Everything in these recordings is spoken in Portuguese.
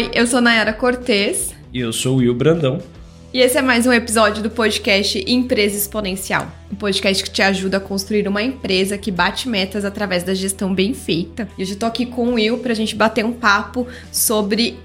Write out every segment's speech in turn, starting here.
Oi, eu sou Nayara Cortez. E eu sou o Will Brandão. E esse é mais um episódio do podcast Empresa Exponencial, um podcast que te ajuda a construir uma empresa que bate metas através da gestão bem feita. E hoje eu tô aqui com o Will pra gente bater um papo sobre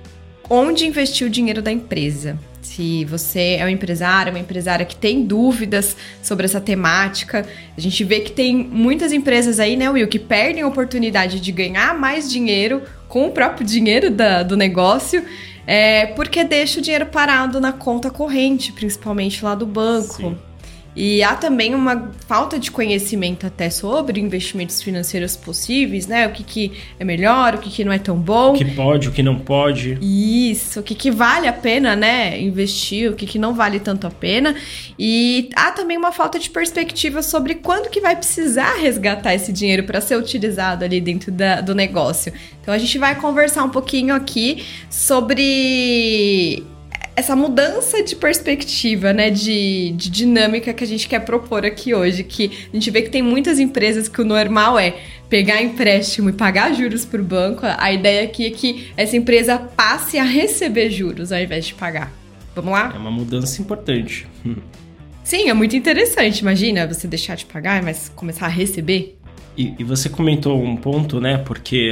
onde investir o dinheiro da empresa. Se você é um empresário, uma empresária que tem dúvidas sobre essa temática, a gente vê que tem muitas empresas aí, né, Will, que perdem a oportunidade de ganhar mais dinheiro com o próprio dinheiro da, do negócio é porque deixa o dinheiro parado na conta corrente, principalmente lá do banco. Sim. E há também uma falta de conhecimento até sobre investimentos financeiros possíveis, né? O que, que é melhor, o que, que não é tão bom. O que pode, o que não pode. Isso, o que, que vale a pena, né? Investir, o que, que não vale tanto a pena. E há também uma falta de perspectiva sobre quando que vai precisar resgatar esse dinheiro para ser utilizado ali dentro da, do negócio. Então a gente vai conversar um pouquinho aqui sobre essa mudança de perspectiva, né, de, de, dinâmica que a gente quer propor aqui hoje, que a gente vê que tem muitas empresas que o normal é pegar empréstimo e pagar juros para o banco. A ideia aqui é que essa empresa passe a receber juros ao invés de pagar. Vamos lá? É uma mudança importante. Sim, é muito interessante. Imagina você deixar de pagar, mas começar a receber. E, e você comentou um ponto, né? Porque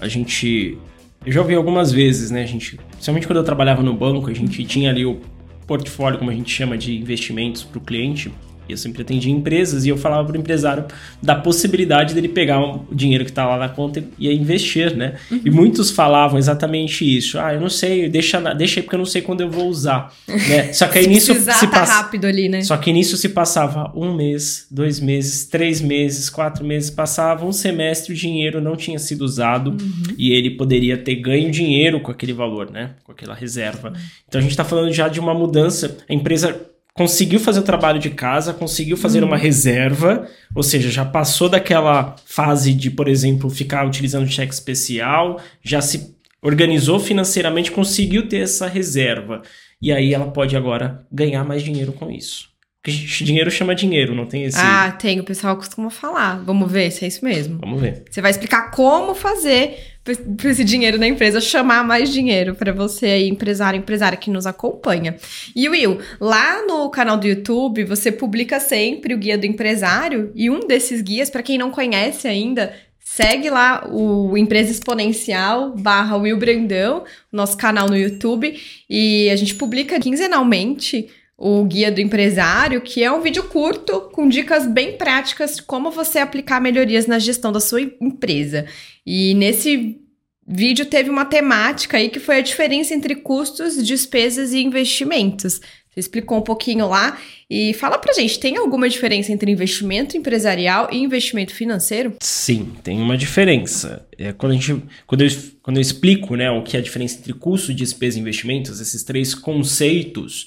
a gente eu já ouvi algumas vezes, né, a gente, principalmente quando eu trabalhava no banco, a gente tinha ali o portfólio, como a gente chama de investimentos para o cliente, eu sempre atendia empresas e eu falava para o empresário da possibilidade dele pegar o dinheiro que está lá na conta e investir, né? Uhum. E muitos falavam exatamente isso. Ah, eu não sei, deixa, deixa aí porque eu não sei quando eu vou usar. Né? Só que aí nisso se tá passa... rápido ali, né? Só que nisso se passava um mês, dois meses, três meses, quatro meses, passava um semestre, o dinheiro não tinha sido usado uhum. e ele poderia ter ganho dinheiro com aquele valor, né? Com aquela reserva. Então a gente está falando já de uma mudança. A empresa conseguiu fazer o trabalho de casa, conseguiu fazer uma uhum. reserva, ou seja, já passou daquela fase de, por exemplo, ficar utilizando cheque especial, já se organizou financeiramente, conseguiu ter essa reserva. E aí ela pode agora ganhar mais dinheiro com isso. Porque dinheiro chama dinheiro, não tem esse. Ah, tem, o pessoal costuma falar. Vamos ver se é isso mesmo. Vamos ver. Você vai explicar como fazer para esse dinheiro da empresa chamar mais dinheiro para você aí, empresário, empresária que nos acompanha. E Will, lá no canal do YouTube, você publica sempre o guia do empresário e um desses guias, para quem não conhece ainda, Segue lá o Empresa Exponencial barra Will Brandão, nosso canal no YouTube, e a gente publica quinzenalmente o Guia do Empresário, que é um vídeo curto com dicas bem práticas de como você aplicar melhorias na gestão da sua empresa. E nesse vídeo teve uma temática aí que foi a diferença entre custos, despesas e investimentos. Você explicou um pouquinho lá e fala pra gente, tem alguma diferença entre investimento empresarial e investimento financeiro? Sim, tem uma diferença. É, quando, a gente, quando, eu, quando eu explico né, o que é a diferença entre custo, despesa e investimentos, esses três conceitos,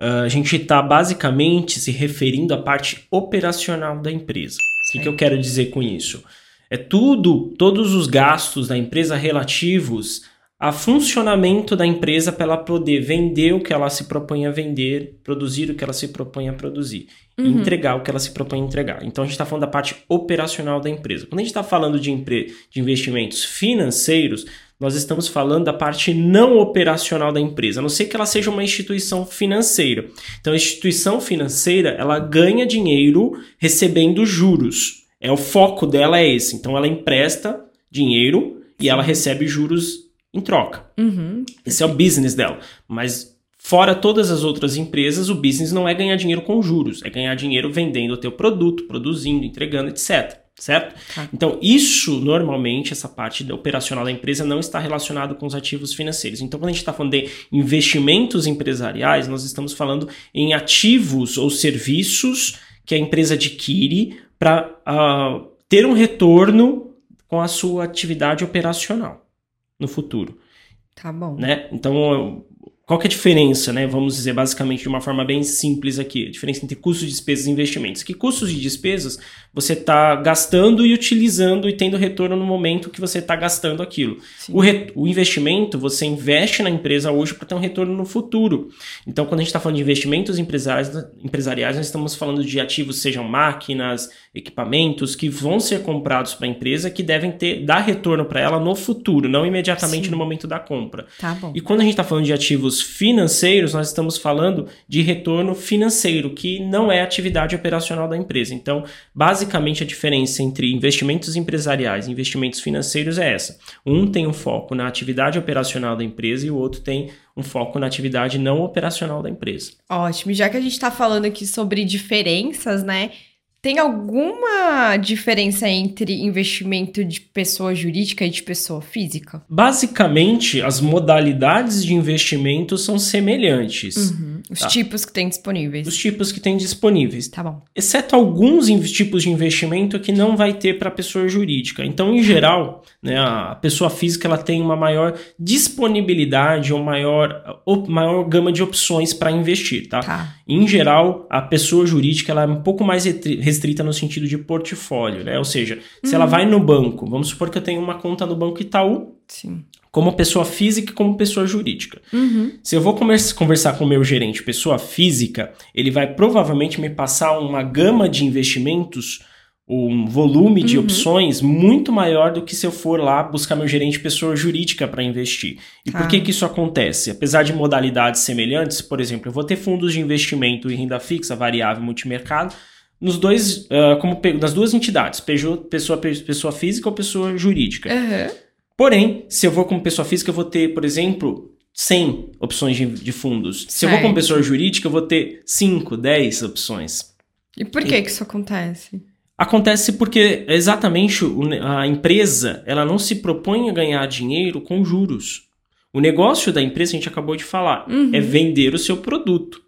Uh, a gente está basicamente se referindo à parte operacional da empresa. O que, que eu quero dizer com isso? É tudo, todos os gastos da empresa relativos a funcionamento da empresa para ela poder vender o que ela se propõe a vender, produzir o que ela se propõe a produzir, uhum. entregar o que ela se propõe a entregar. Então a gente está falando da parte operacional da empresa. Quando a gente está falando de, de investimentos financeiros, nós estamos falando da parte não operacional da empresa, a não ser que ela seja uma instituição financeira. Então, a instituição financeira, ela ganha dinheiro recebendo juros. É o foco dela é esse. Então, ela empresta dinheiro e ela recebe juros em troca. Uhum. Esse é o business dela. Mas fora todas as outras empresas, o business não é ganhar dinheiro com juros, é ganhar dinheiro vendendo o teu produto, produzindo, entregando, etc certo? Tá. Então, isso normalmente, essa parte operacional da empresa não está relacionado com os ativos financeiros. Então, quando a gente está falando de investimentos empresariais, nós estamos falando em ativos ou serviços que a empresa adquire para uh, ah, ter um retorno com a sua atividade operacional no futuro. Tá bom. Né? Então, qual que é a diferença, né? Vamos dizer basicamente de uma forma bem simples aqui, a diferença entre custos de despesas e investimentos. Que custos de despesas você está gastando e utilizando e tendo retorno no momento que você está gastando aquilo. O, re, o, investimento, você investe na empresa hoje para ter um retorno no futuro. Então, quando a gente está falando de investimentos empresariais, nós estamos falando de ativos, sejam máquinas, equipamentos, que vão ser comprados para a empresa, que devem ter dar retorno para ela no futuro, não imediatamente Sim. no momento da compra. Tá. E quando a gente está falando de ativos financeiros, nós estamos falando de retorno financeiro, que não é atividade operacional da empresa. Então, basicamente, a diferença entre investimentos empresariais e investimentos financeiros é essa. Um tem um foco na atividade operacional da empresa e o outro tem um foco na atividade não operacional da empresa. Ótimo. Já que a gente está falando aqui sobre diferenças, né? Tem alguma diferença entre investimento de pessoa jurídica e de pessoa física? Basicamente, as modalidades de investimento são semelhantes. Uhum. Os tá? tipos que tem disponíveis. Os tipos que tem disponíveis. Tá bom. Exceto alguns tipos de investimento que não vai ter para pessoa jurídica. Então, em geral, né, a pessoa física ela tem uma maior disponibilidade ou maior, maior gama de opções para investir, tá? tá? Em geral, a pessoa jurídica ela é um pouco mais restrita no sentido de portfólio, né? Ou seja, se ela uhum. vai no banco, vamos supor que eu tenho uma conta no Banco Itaú, Sim. como pessoa física e como pessoa jurídica. Uhum. Se eu vou conversar com o meu gerente, pessoa física, ele vai provavelmente me passar uma gama de investimentos um volume de uhum. opções muito maior do que se eu for lá buscar meu gerente pessoa jurídica para investir. E por que, tá. que isso acontece? Apesar de modalidades semelhantes, por exemplo, eu vou ter fundos de investimento em renda fixa, variável, multimercado, nos dois, uh, como nas duas entidades, pessoa, pessoa física ou pessoa jurídica. Uhum. Porém, se eu vou como pessoa física, eu vou ter, por exemplo, 100 opções de, de fundos. Se eu vou como pessoa jurídica, eu vou ter 5, 10 opções. E por que, e... que isso acontece? Acontece porque exatamente a empresa ela não se propõe a ganhar dinheiro com juros. O negócio da empresa, a gente acabou de falar, uhum. é vender o seu produto.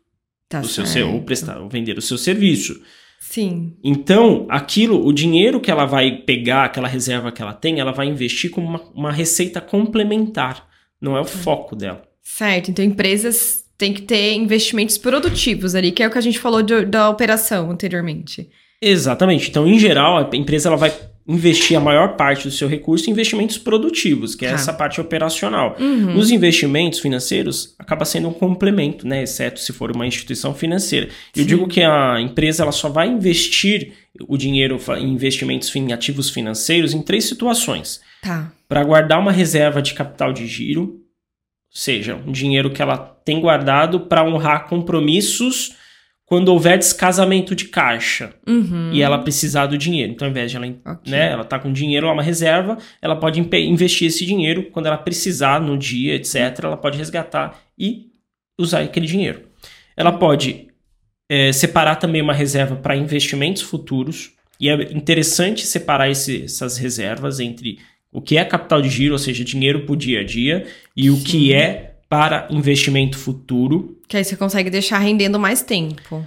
Tá o seu, seu, ou prestar, ou vender o seu serviço. Sim. Então, aquilo, o dinheiro que ela vai pegar, aquela reserva que ela tem, ela vai investir como uma, uma receita complementar. Não é o foco dela. Certo. Então, empresas têm que ter investimentos produtivos ali, que é o que a gente falou de, da operação anteriormente. Exatamente. Então, em geral, a empresa ela vai investir a maior parte do seu recurso em investimentos produtivos, que é tá. essa parte operacional. Uhum. Os investimentos financeiros acaba sendo um complemento, né, exceto se for uma instituição financeira. Sim. Eu digo que a empresa ela só vai investir o dinheiro em investimentos em ativos financeiros em três situações. Tá. Para guardar uma reserva de capital de giro, ou seja, um dinheiro que ela tem guardado para honrar compromissos quando houver descasamento de caixa uhum. e ela precisar do dinheiro. Então, ao invés de ela, okay. né, ela tá com dinheiro, uma reserva, ela pode investir esse dinheiro quando ela precisar no dia, etc. Ela pode resgatar e usar aquele dinheiro. Ela pode é, separar também uma reserva para investimentos futuros. E é interessante separar esse, essas reservas entre o que é capital de giro, ou seja, dinheiro para o dia a dia, e Sim. o que é para investimento futuro. Que aí você consegue deixar rendendo mais tempo.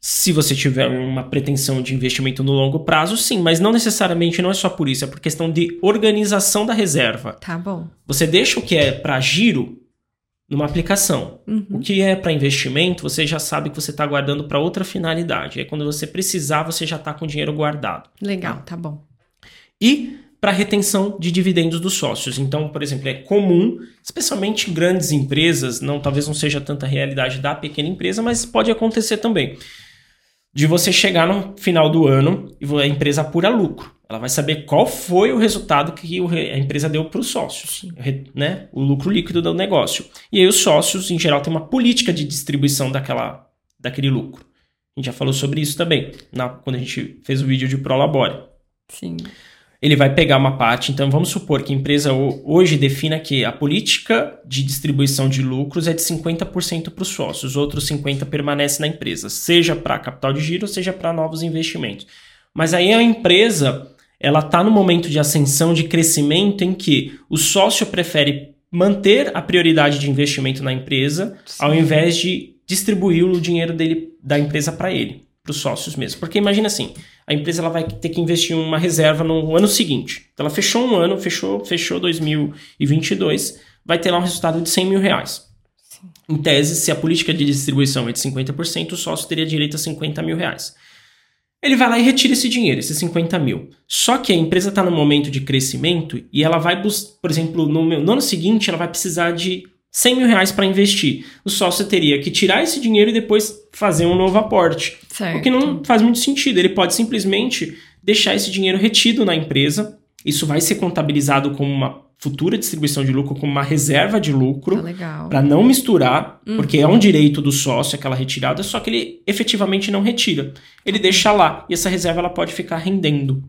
Se você tiver uma pretensão de investimento no longo prazo, sim, mas não necessariamente não é só por isso, é por questão de organização da reserva. Tá bom. Você deixa o que é para giro numa aplicação. Uhum. O que é para investimento, você já sabe que você está guardando para outra finalidade. Aí quando você precisar, você já está com o dinheiro guardado. Legal, tá, tá bom. E para retenção de dividendos dos sócios. Então, por exemplo, é comum, especialmente em grandes empresas, não talvez não seja tanta realidade da pequena empresa, mas pode acontecer também. De você chegar no final do ano e a empresa apura lucro. Ela vai saber qual foi o resultado que a empresa deu para os sócios, né? o lucro líquido do negócio. E aí os sócios, em geral, têm uma política de distribuição daquela, daquele lucro. A gente já falou sobre isso também, na, quando a gente fez o vídeo de Prolabore. Sim ele vai pegar uma parte. Então, vamos supor que a empresa hoje defina que a política de distribuição de lucros é de 50% para os sócios, os outros 50% permanece na empresa, seja para capital de giro, seja para novos investimentos. Mas aí a empresa ela está no momento de ascensão, de crescimento, em que o sócio prefere manter a prioridade de investimento na empresa, Sim. ao invés de distribuir o dinheiro dele da empresa para ele para os sócios mesmo. Porque imagina assim, a empresa ela vai ter que investir em uma reserva no ano seguinte. Então ela fechou um ano, fechou, fechou 2022, vai ter lá um resultado de 100 mil reais. Em tese, se a política de distribuição é de 50%, o sócio teria direito a 50 mil reais. Ele vai lá e retira esse dinheiro, esses 50 mil. Só que a empresa está no momento de crescimento e ela vai, por exemplo, no, no ano seguinte, ela vai precisar de 100 mil reais para investir. O sócio teria que tirar esse dinheiro e depois fazer um novo aporte. Certo. O que não faz muito sentido. Ele pode simplesmente deixar esse dinheiro retido na empresa. Isso vai ser contabilizado como uma futura distribuição de lucro, como uma reserva de lucro. Tá legal. Para não misturar, Uhum. porque é um direito do sócio aquela retirada, só que ele efetivamente não retira. Ele deixa lá e essa reserva ela pode ficar rendendo.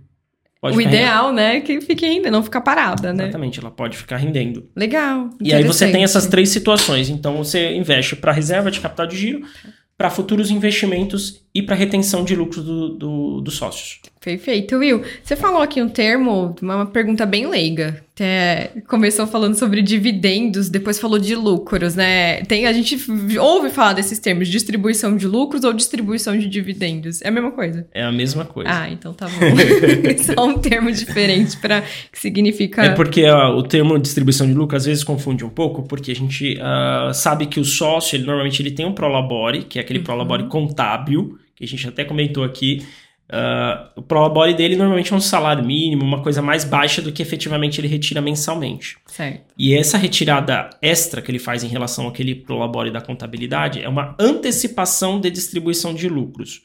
Pode o ideal, né, é que fique ainda, não ficar parada, né? Exatamente, ela pode ficar rendendo. Legal. E aí você tem essas três situações. Então você investe para reserva de capital de giro, para futuros investimentos e para retenção de lucros do, do- dos sócios. Perfeito. Will, você falou aqui um termo, uma pergunta bem leiga. Até começou falando sobre dividendos, depois falou de lucros, né? Tem, a gente ouve falar desses termos, distribuição de lucros ou distribuição de dividendos. É a mesma coisa. É a mesma coisa. Ah, então tá bom. Só um termo diferente para que significa. É porque o termo distribuição de lucro às vezes confunde um pouco, porque a gente ah, sabe que o sócio, ele, normalmente ele tem um prolabore, que é aquele prolabore contábil, que a gente até comentou aqui. Ah, o prolabore dele normalmente é um salário mínimo, uma coisa mais baixa do que efetivamente ele retira mensalmente. Certo. E essa retirada extra que ele faz em relação àquele prolabore da contabilidade é uma antecipação de distribuição de lucros.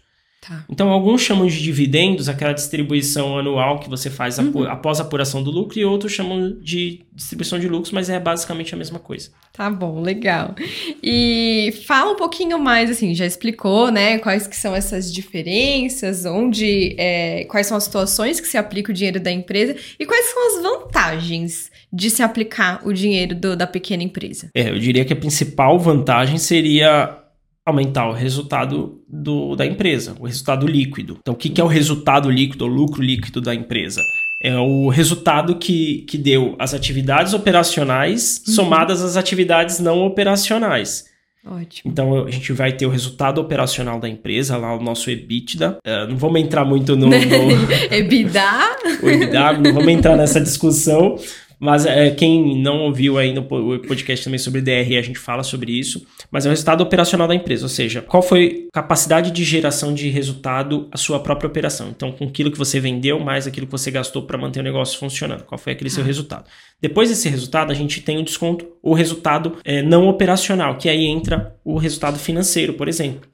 Tá. Então, alguns chamam de dividendos, aquela distribuição anual que você faz apo- após a apuração do lucro, e outros chamam de distribuição de lucros, mas é basicamente a mesma coisa. Tá bom, legal. E fala um pouquinho mais, assim, já explicou, né, quais que são essas diferenças, onde, é, quais são as situações que se aplica o dinheiro da empresa e quais são as vantagens de se aplicar o dinheiro do- da pequena empresa. É, eu diria que a principal vantagem seria aumentar o resultado do, da empresa, o resultado líquido. Então, o que, que é o resultado líquido, o lucro líquido da empresa? É o resultado que, que deu as atividades operacionais somadas às atividades não operacionais. Ótimo. Então a gente vai ter o resultado operacional da empresa, lá o nosso EBITDA. Eh, não vamos entrar muito no, no EBITDA? EBITDA, não vamos entrar nessa discussão. Mas eh, quem não ouviu ainda o po- o podcast também sobre DRE, a gente fala sobre isso. Mas é o resultado operacional da empresa, ou seja, qual foi a capacidade de geração de resultado a sua própria operação. Então, com aquilo que você vendeu, mais aquilo que você gastou para manter o negócio funcionando. Qual foi aquele seu resultado? Depois desse resultado, a gente tem o desconto, o resultado eh, não operacional, que aí entra o resultado financeiro, por exemplo.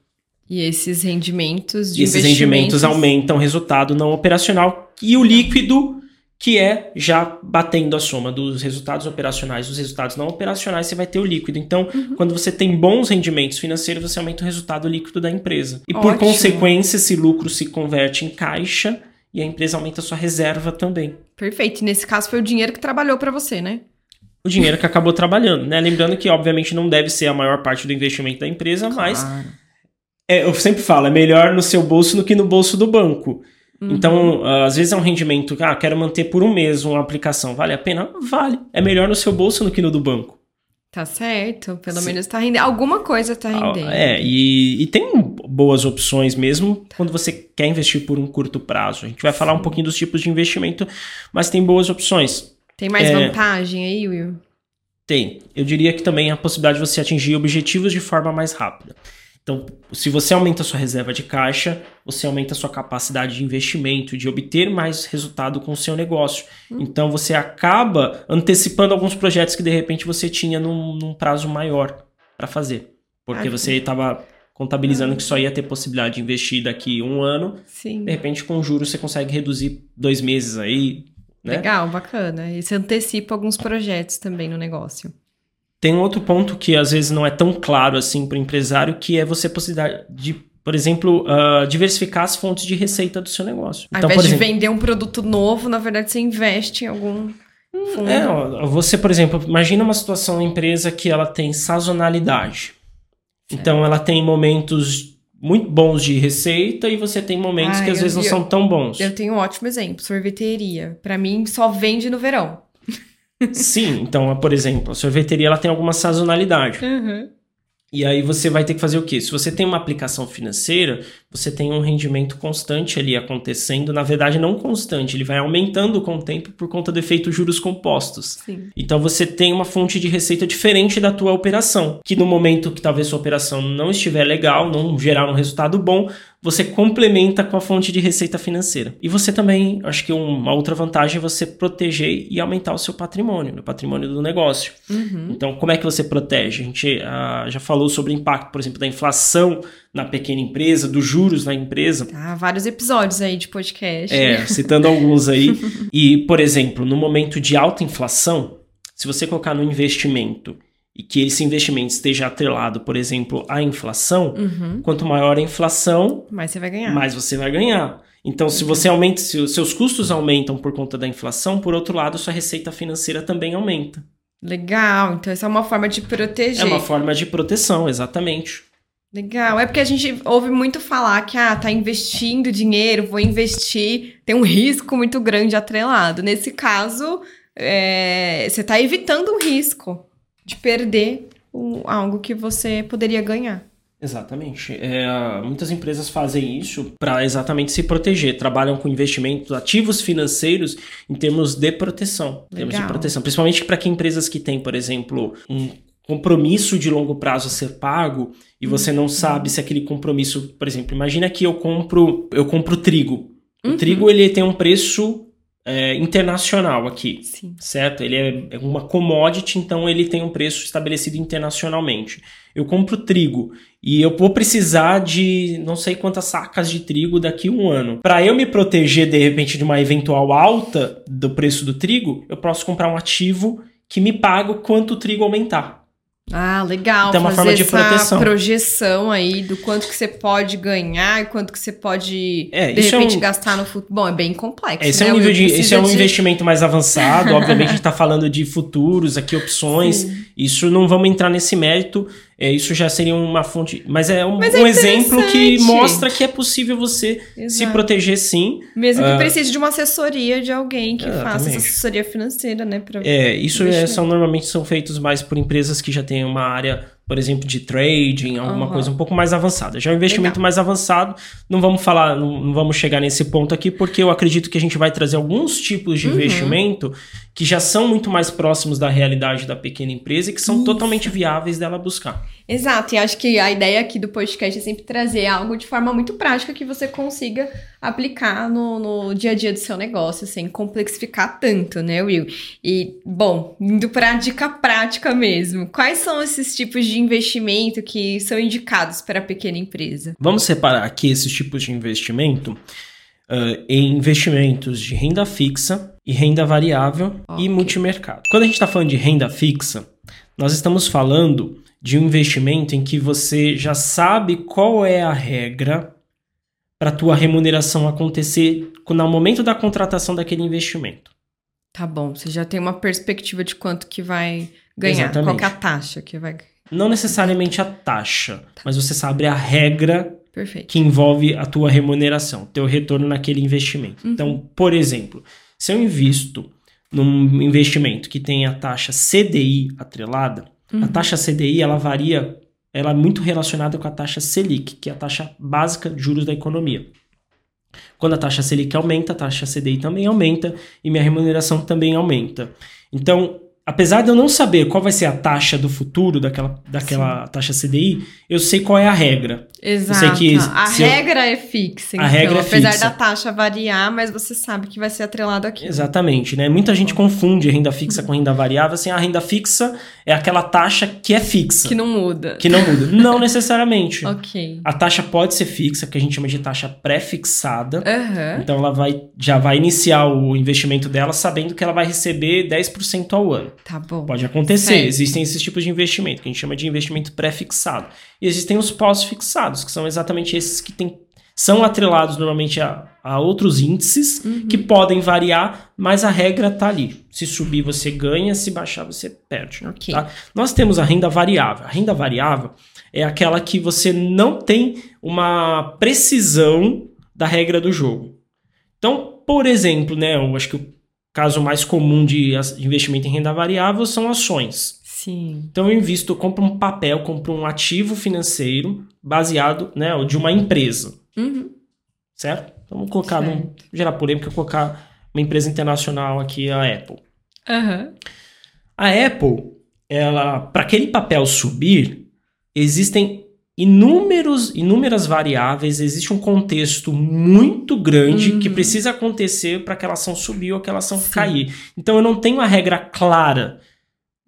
E esses rendimentos de E esses rendimentos aumentam o resultado não operacional e o líquido, que é já batendo a soma dos resultados operacionais dos resultados não operacionais, você vai ter o líquido. Então, quando você tem bons rendimentos financeiros, você aumenta o resultado líquido da empresa. E por Ótimo. consequência, esse lucro se converte em caixa e a empresa aumenta a sua reserva também. Perfeito. E nesse caso foi o dinheiro que trabalhou para você, né? O dinheiro que acabou trabalhando, né? Lembrando que, obviamente, não deve ser a maior parte do investimento da empresa, mas Claro. É, eu sempre falo, é melhor no seu bolso do que no bolso do banco. Uhum. Então, ah, às vezes é um rendimento, ah, quero manter por um mês uma aplicação, vale a pena? Vale. É melhor no seu bolso do que no do banco. Tá certo. Pelo Sim. menos tá rendendo. Alguma coisa tá Ah, rendendo. É, e, e tem boas opções mesmo quando você quer investir por um curto prazo. A gente vai falar um pouquinho dos tipos de investimento, mas tem boas opções. Tem mais É. vantagem aí, Will? Tem. Eu diria que também a possibilidade de você atingir objetivos de forma mais rápida. Então, se você aumenta a sua reserva de caixa, você aumenta a sua capacidade de investimento, de obter mais resultado com o seu negócio. Então, você acaba antecipando alguns projetos que de repente você tinha num, num prazo maior para fazer. Porque Ah, você estava contabilizando que só ia ter possibilidade de investir daqui um ano. Sim. De repente, com juros, você consegue reduzir dois meses aí. Né? Legal, bacana. E você antecipa alguns projetos também no negócio. Tem um outro ponto que às vezes não é tão claro assim para o empresário, que é você possibilidade de, por exemplo, ah, diversificar as fontes de receita do seu negócio. Ao Então, invés por de exemplo, vender um produto novo, na verdade você investe em algum fundo. é, você, por exemplo, imagina uma situação uma empresa que ela tem sazonalidade. Então ela tem momentos muito bons de receita e você tem momentos Ah, que às eu vezes não vi- são tão bons. Eu tenho um ótimo exemplo, sorveteria. Pra mim, só vende no verão. Sim, então, por exemplo, a sorveteria ela tem alguma sazonalidade. Uhum. E aí você vai ter que fazer o quê? Se você tem uma aplicação financeira, você tem um rendimento constante ali acontecendo. Na verdade, não constante, ele vai aumentando com o tempo por conta do efeito juros compostos. Sim. Então você tem uma fonte de receita diferente da tua operação, que no momento que talvez sua operação não estiver legal, não gerar um resultado bom, você complementa com a fonte de receita financeira. E você também, acho que uma outra vantagem é você proteger e aumentar o seu patrimônio, o patrimônio do negócio. Uhum. Então, como é que você protege? A gente ah, já falou sobre o impacto, por exemplo, da inflação na pequena empresa, dos juros na empresa. Tá, vários episódios aí de podcast. É, citando alguns aí. E, por exemplo, no momento de alta inflação, se você colocar no investimento e que esse investimento esteja atrelado, por exemplo, à inflação, Uhum. quanto maior a inflação, Mas você vai ganhar. mais você vai ganhar. Então, se você aumenta, se os seus custos aumentam por conta da inflação, por outro lado, sua receita financeira também aumenta. Legal. Então, essa é uma forma de proteger. É uma forma de proteção, exatamente. Legal. É porque a gente ouve muito falar que, ah, tá investindo dinheiro, vou investir, tem um risco muito grande atrelado. Nesse caso, é, você tá evitando um risco de perder o- algo que você poderia ganhar. Exatamente. É, muitas empresas fazem isso para exatamente se proteger. Trabalham com investimentos ativos financeiros em termos de proteção. em Termos de proteção. Principalmente para que empresas que têm, por exemplo, um compromisso de longo prazo a ser pago e você não sabe se aquele compromisso, por exemplo, imagina que eu compro, eu compro trigo. O Uhum. trigo ele tem um preço é, internacional aqui Sim. certo? Ele é é uma commodity, então ele tem um preço estabelecido internacionalmente. Eu compro trigo e eu vou precisar de não sei quantas sacas de trigo daqui a um ano. Para eu me proteger de repente de uma eventual alta do preço do trigo, eu posso comprar um ativo que me paga o quanto o trigo aumentar. Ah, legal. Então, é uma forma de essa proteção. projeção aí do quanto que você pode ganhar e quanto que você pode, É, de é repente, um- gastar no futebol. É bem complexo, Esse né? é um, nível de, esse é um de- investimento mais avançado. Obviamente, a gente está falando de futuros aqui, opções. Sim. Isso não vamos entrar nesse mérito. É, isso já seria uma fonte. Mas é um, Mas é um exemplo que mostra que é possível você se Exato. proteger sim. Mesmo que Ah. precise de uma assessoria de alguém que faça Exatamente. essa assessoria financeira, né? É, isso é- são normalmente são feitos mais por empresas que já têm uma área, por exemplo, de trading, alguma Aham. coisa um pouco mais avançada. Já o investimento Legal. mais avançado, não vamos falar, não, não vamos chegar nesse ponto aqui, porque eu acredito que a gente vai trazer alguns tipos de Uhum. investimento que já são muito mais próximos da realidade da pequena empresa e que são Isso. totalmente viáveis dela buscar. Exato, e acho que a ideia aqui do podcast é sempre trazer algo de forma muito prática que você consiga aplicar no, no dia a dia do seu negócio, sem complexificar tanto, né, Will? E, bom, indo para a dica prática mesmo, quais são esses tipos de investimento que são indicados para a pequena empresa? Vamos separar aqui esses tipos de investimento ah, em investimentos de renda fixa e renda variável Ok. e multimercado. Quando a gente está falando de renda fixa, nós estamos falando de um investimento em que você já sabe qual é a regra para a tua remuneração acontecer no momento da contratação daquele investimento. Tá bom, você já tem uma perspectiva de quanto que vai ganhar, Exatamente. qual que é a taxa que vai... Não necessariamente a taxa, mas você sabe a regra Perfeito. que envolve a tua remuneração, teu retorno naquele investimento. Uhum. Então, por exemplo, se eu invisto num investimento que tem a taxa CDI atrelada, a Uhum. taxa CDI ela varia, ela é muito relacionada com a taxa Selic, que é a taxa básica de juros da economia. Quando a taxa Selic aumenta, a taxa CDI também aumenta e minha remuneração também aumenta. Então, apesar de eu não saber qual vai ser a taxa do futuro daquela, daquela taxa CDI, eu sei qual é a regra. Exato. que a se eu- regra é fixa. A então, regra é apesar fixa. da taxa variar, mas você sabe que vai ser atrelado aqui. Exatamente, né? Muita gente confunde renda fixa com renda variável. Assim, a renda fixa é aquela taxa que é fixa, Que não muda. que não muda. não necessariamente. Ok. A taxa pode ser fixa, que a gente chama de taxa pré-fixada. Aham. Então ela vai já vai iniciar o investimento dela sabendo que ela vai receber 10% ao ano. Tá bom. Pode acontecer, Certo. existem esses tipos de investimento, que a gente chama de investimento pré-fixado. E existem os pós-fixados, que são exatamente esses que tem, são atrelados normalmente a, a outros índices, Uhum. que podem variar, mas a regra tá ali. Se subir, você ganha, se baixar, você perde. Ok. tá? Nós temos a renda variável. A renda variável é aquela que você não tem uma precisão da regra do jogo. Então, por exemplo, né, eu acho que o caso mais comum de investimento em renda variável são ações. Sim. Então eu invisto, eu compro um papel, compro um ativo financeiro baseado, né, de uma empresa. Uhum. Certo? Então vamos colocar, Certo. gerar polêmica, colocar uma empresa internacional aqui, a Apple. Aham. A Apple, ela, para aquele papel subir, existem inúmeros, inúmeras variáveis, existe um contexto muito grande Uhum. que precisa acontecer para aquela ação subir ou aquela ação Sim. cair. Então eu não tenho a regra clara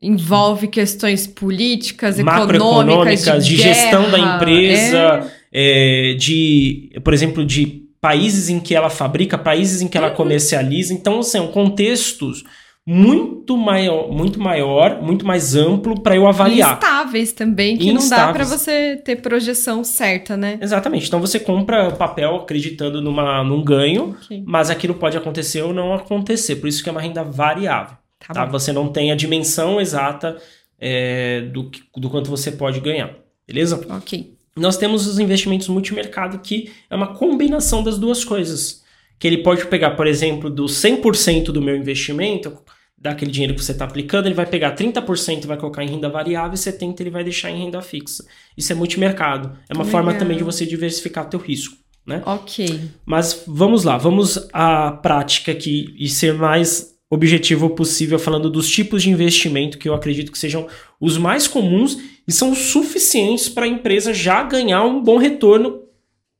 Envolve questões políticas, macroeconômicas, econômicas, de, de, gestão da guerra, empresa, é, de, por exemplo, de países em que ela fabrica, países em que Uhum. ela comercializa. Então, são contextos muito maior, muito maior, muito mais amplo para eu É. avaliar. instáveis também, que não dá Instáveis. você ter projeção certa, né? Exatamente. Então você compra papel acreditando numa, num ganho, Ok. mas aquilo pode acontecer ou não acontecer. Por isso que é uma renda variável. Tá, Tá? Você não tem a dimensão exata é, do, que- do quanto você pode ganhar. Beleza? Ok. Nós temos os investimentos multimercado, que é uma combinação das duas coisas. Que ele pode pegar, por exemplo, do 100% do meu investimento, daquele dinheiro que você está aplicando, ele vai pegar 30% e vai colocar em renda variável e 70% ele vai deixar em renda fixa. Isso é multimercado. É uma forma Legal. também de você diversificar teu risco. Né? Ok. Mas vamos lá, vamos à prática aqui e ser mais objetivo possível falando dos tipos de investimento que eu acredito que sejam os mais comuns e são suficientes para a empresa já ganhar um bom retorno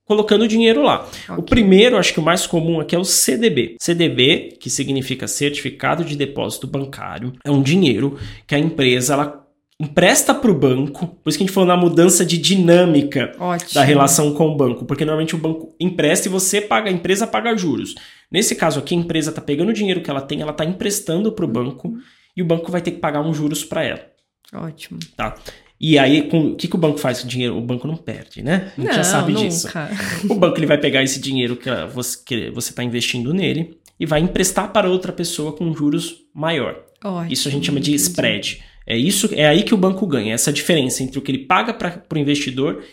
colocando dinheiro lá. O Ok. primeiro, acho que o mais comum aqui é o CDB. CDB, que significa Certificado de Depósito Bancário, é um dinheiro que a empresa ela empresta para o banco. Por isso que a gente falou na mudança de dinâmica Ótimo. da relação com o banco, porque normalmente o banco empresta e você paga, a empresa paga juros. Nesse caso aqui, a empresa está pegando o dinheiro que ela tem, ela está emprestando para o banco e o banco vai ter que pagar uns juros para ela, Ótimo. tá? E aí, com, o que, que o banco faz com o dinheiro? O banco não perde, né? A gente já sabe nunca. disso. O banco ele vai pegar esse dinheiro que você está investindo nele e vai emprestar para outra pessoa com juros maior. Ótimo. Isso a gente chama de spread. É isso, é aí que o banco ganha, essa diferença entre o que ele paga para o investidor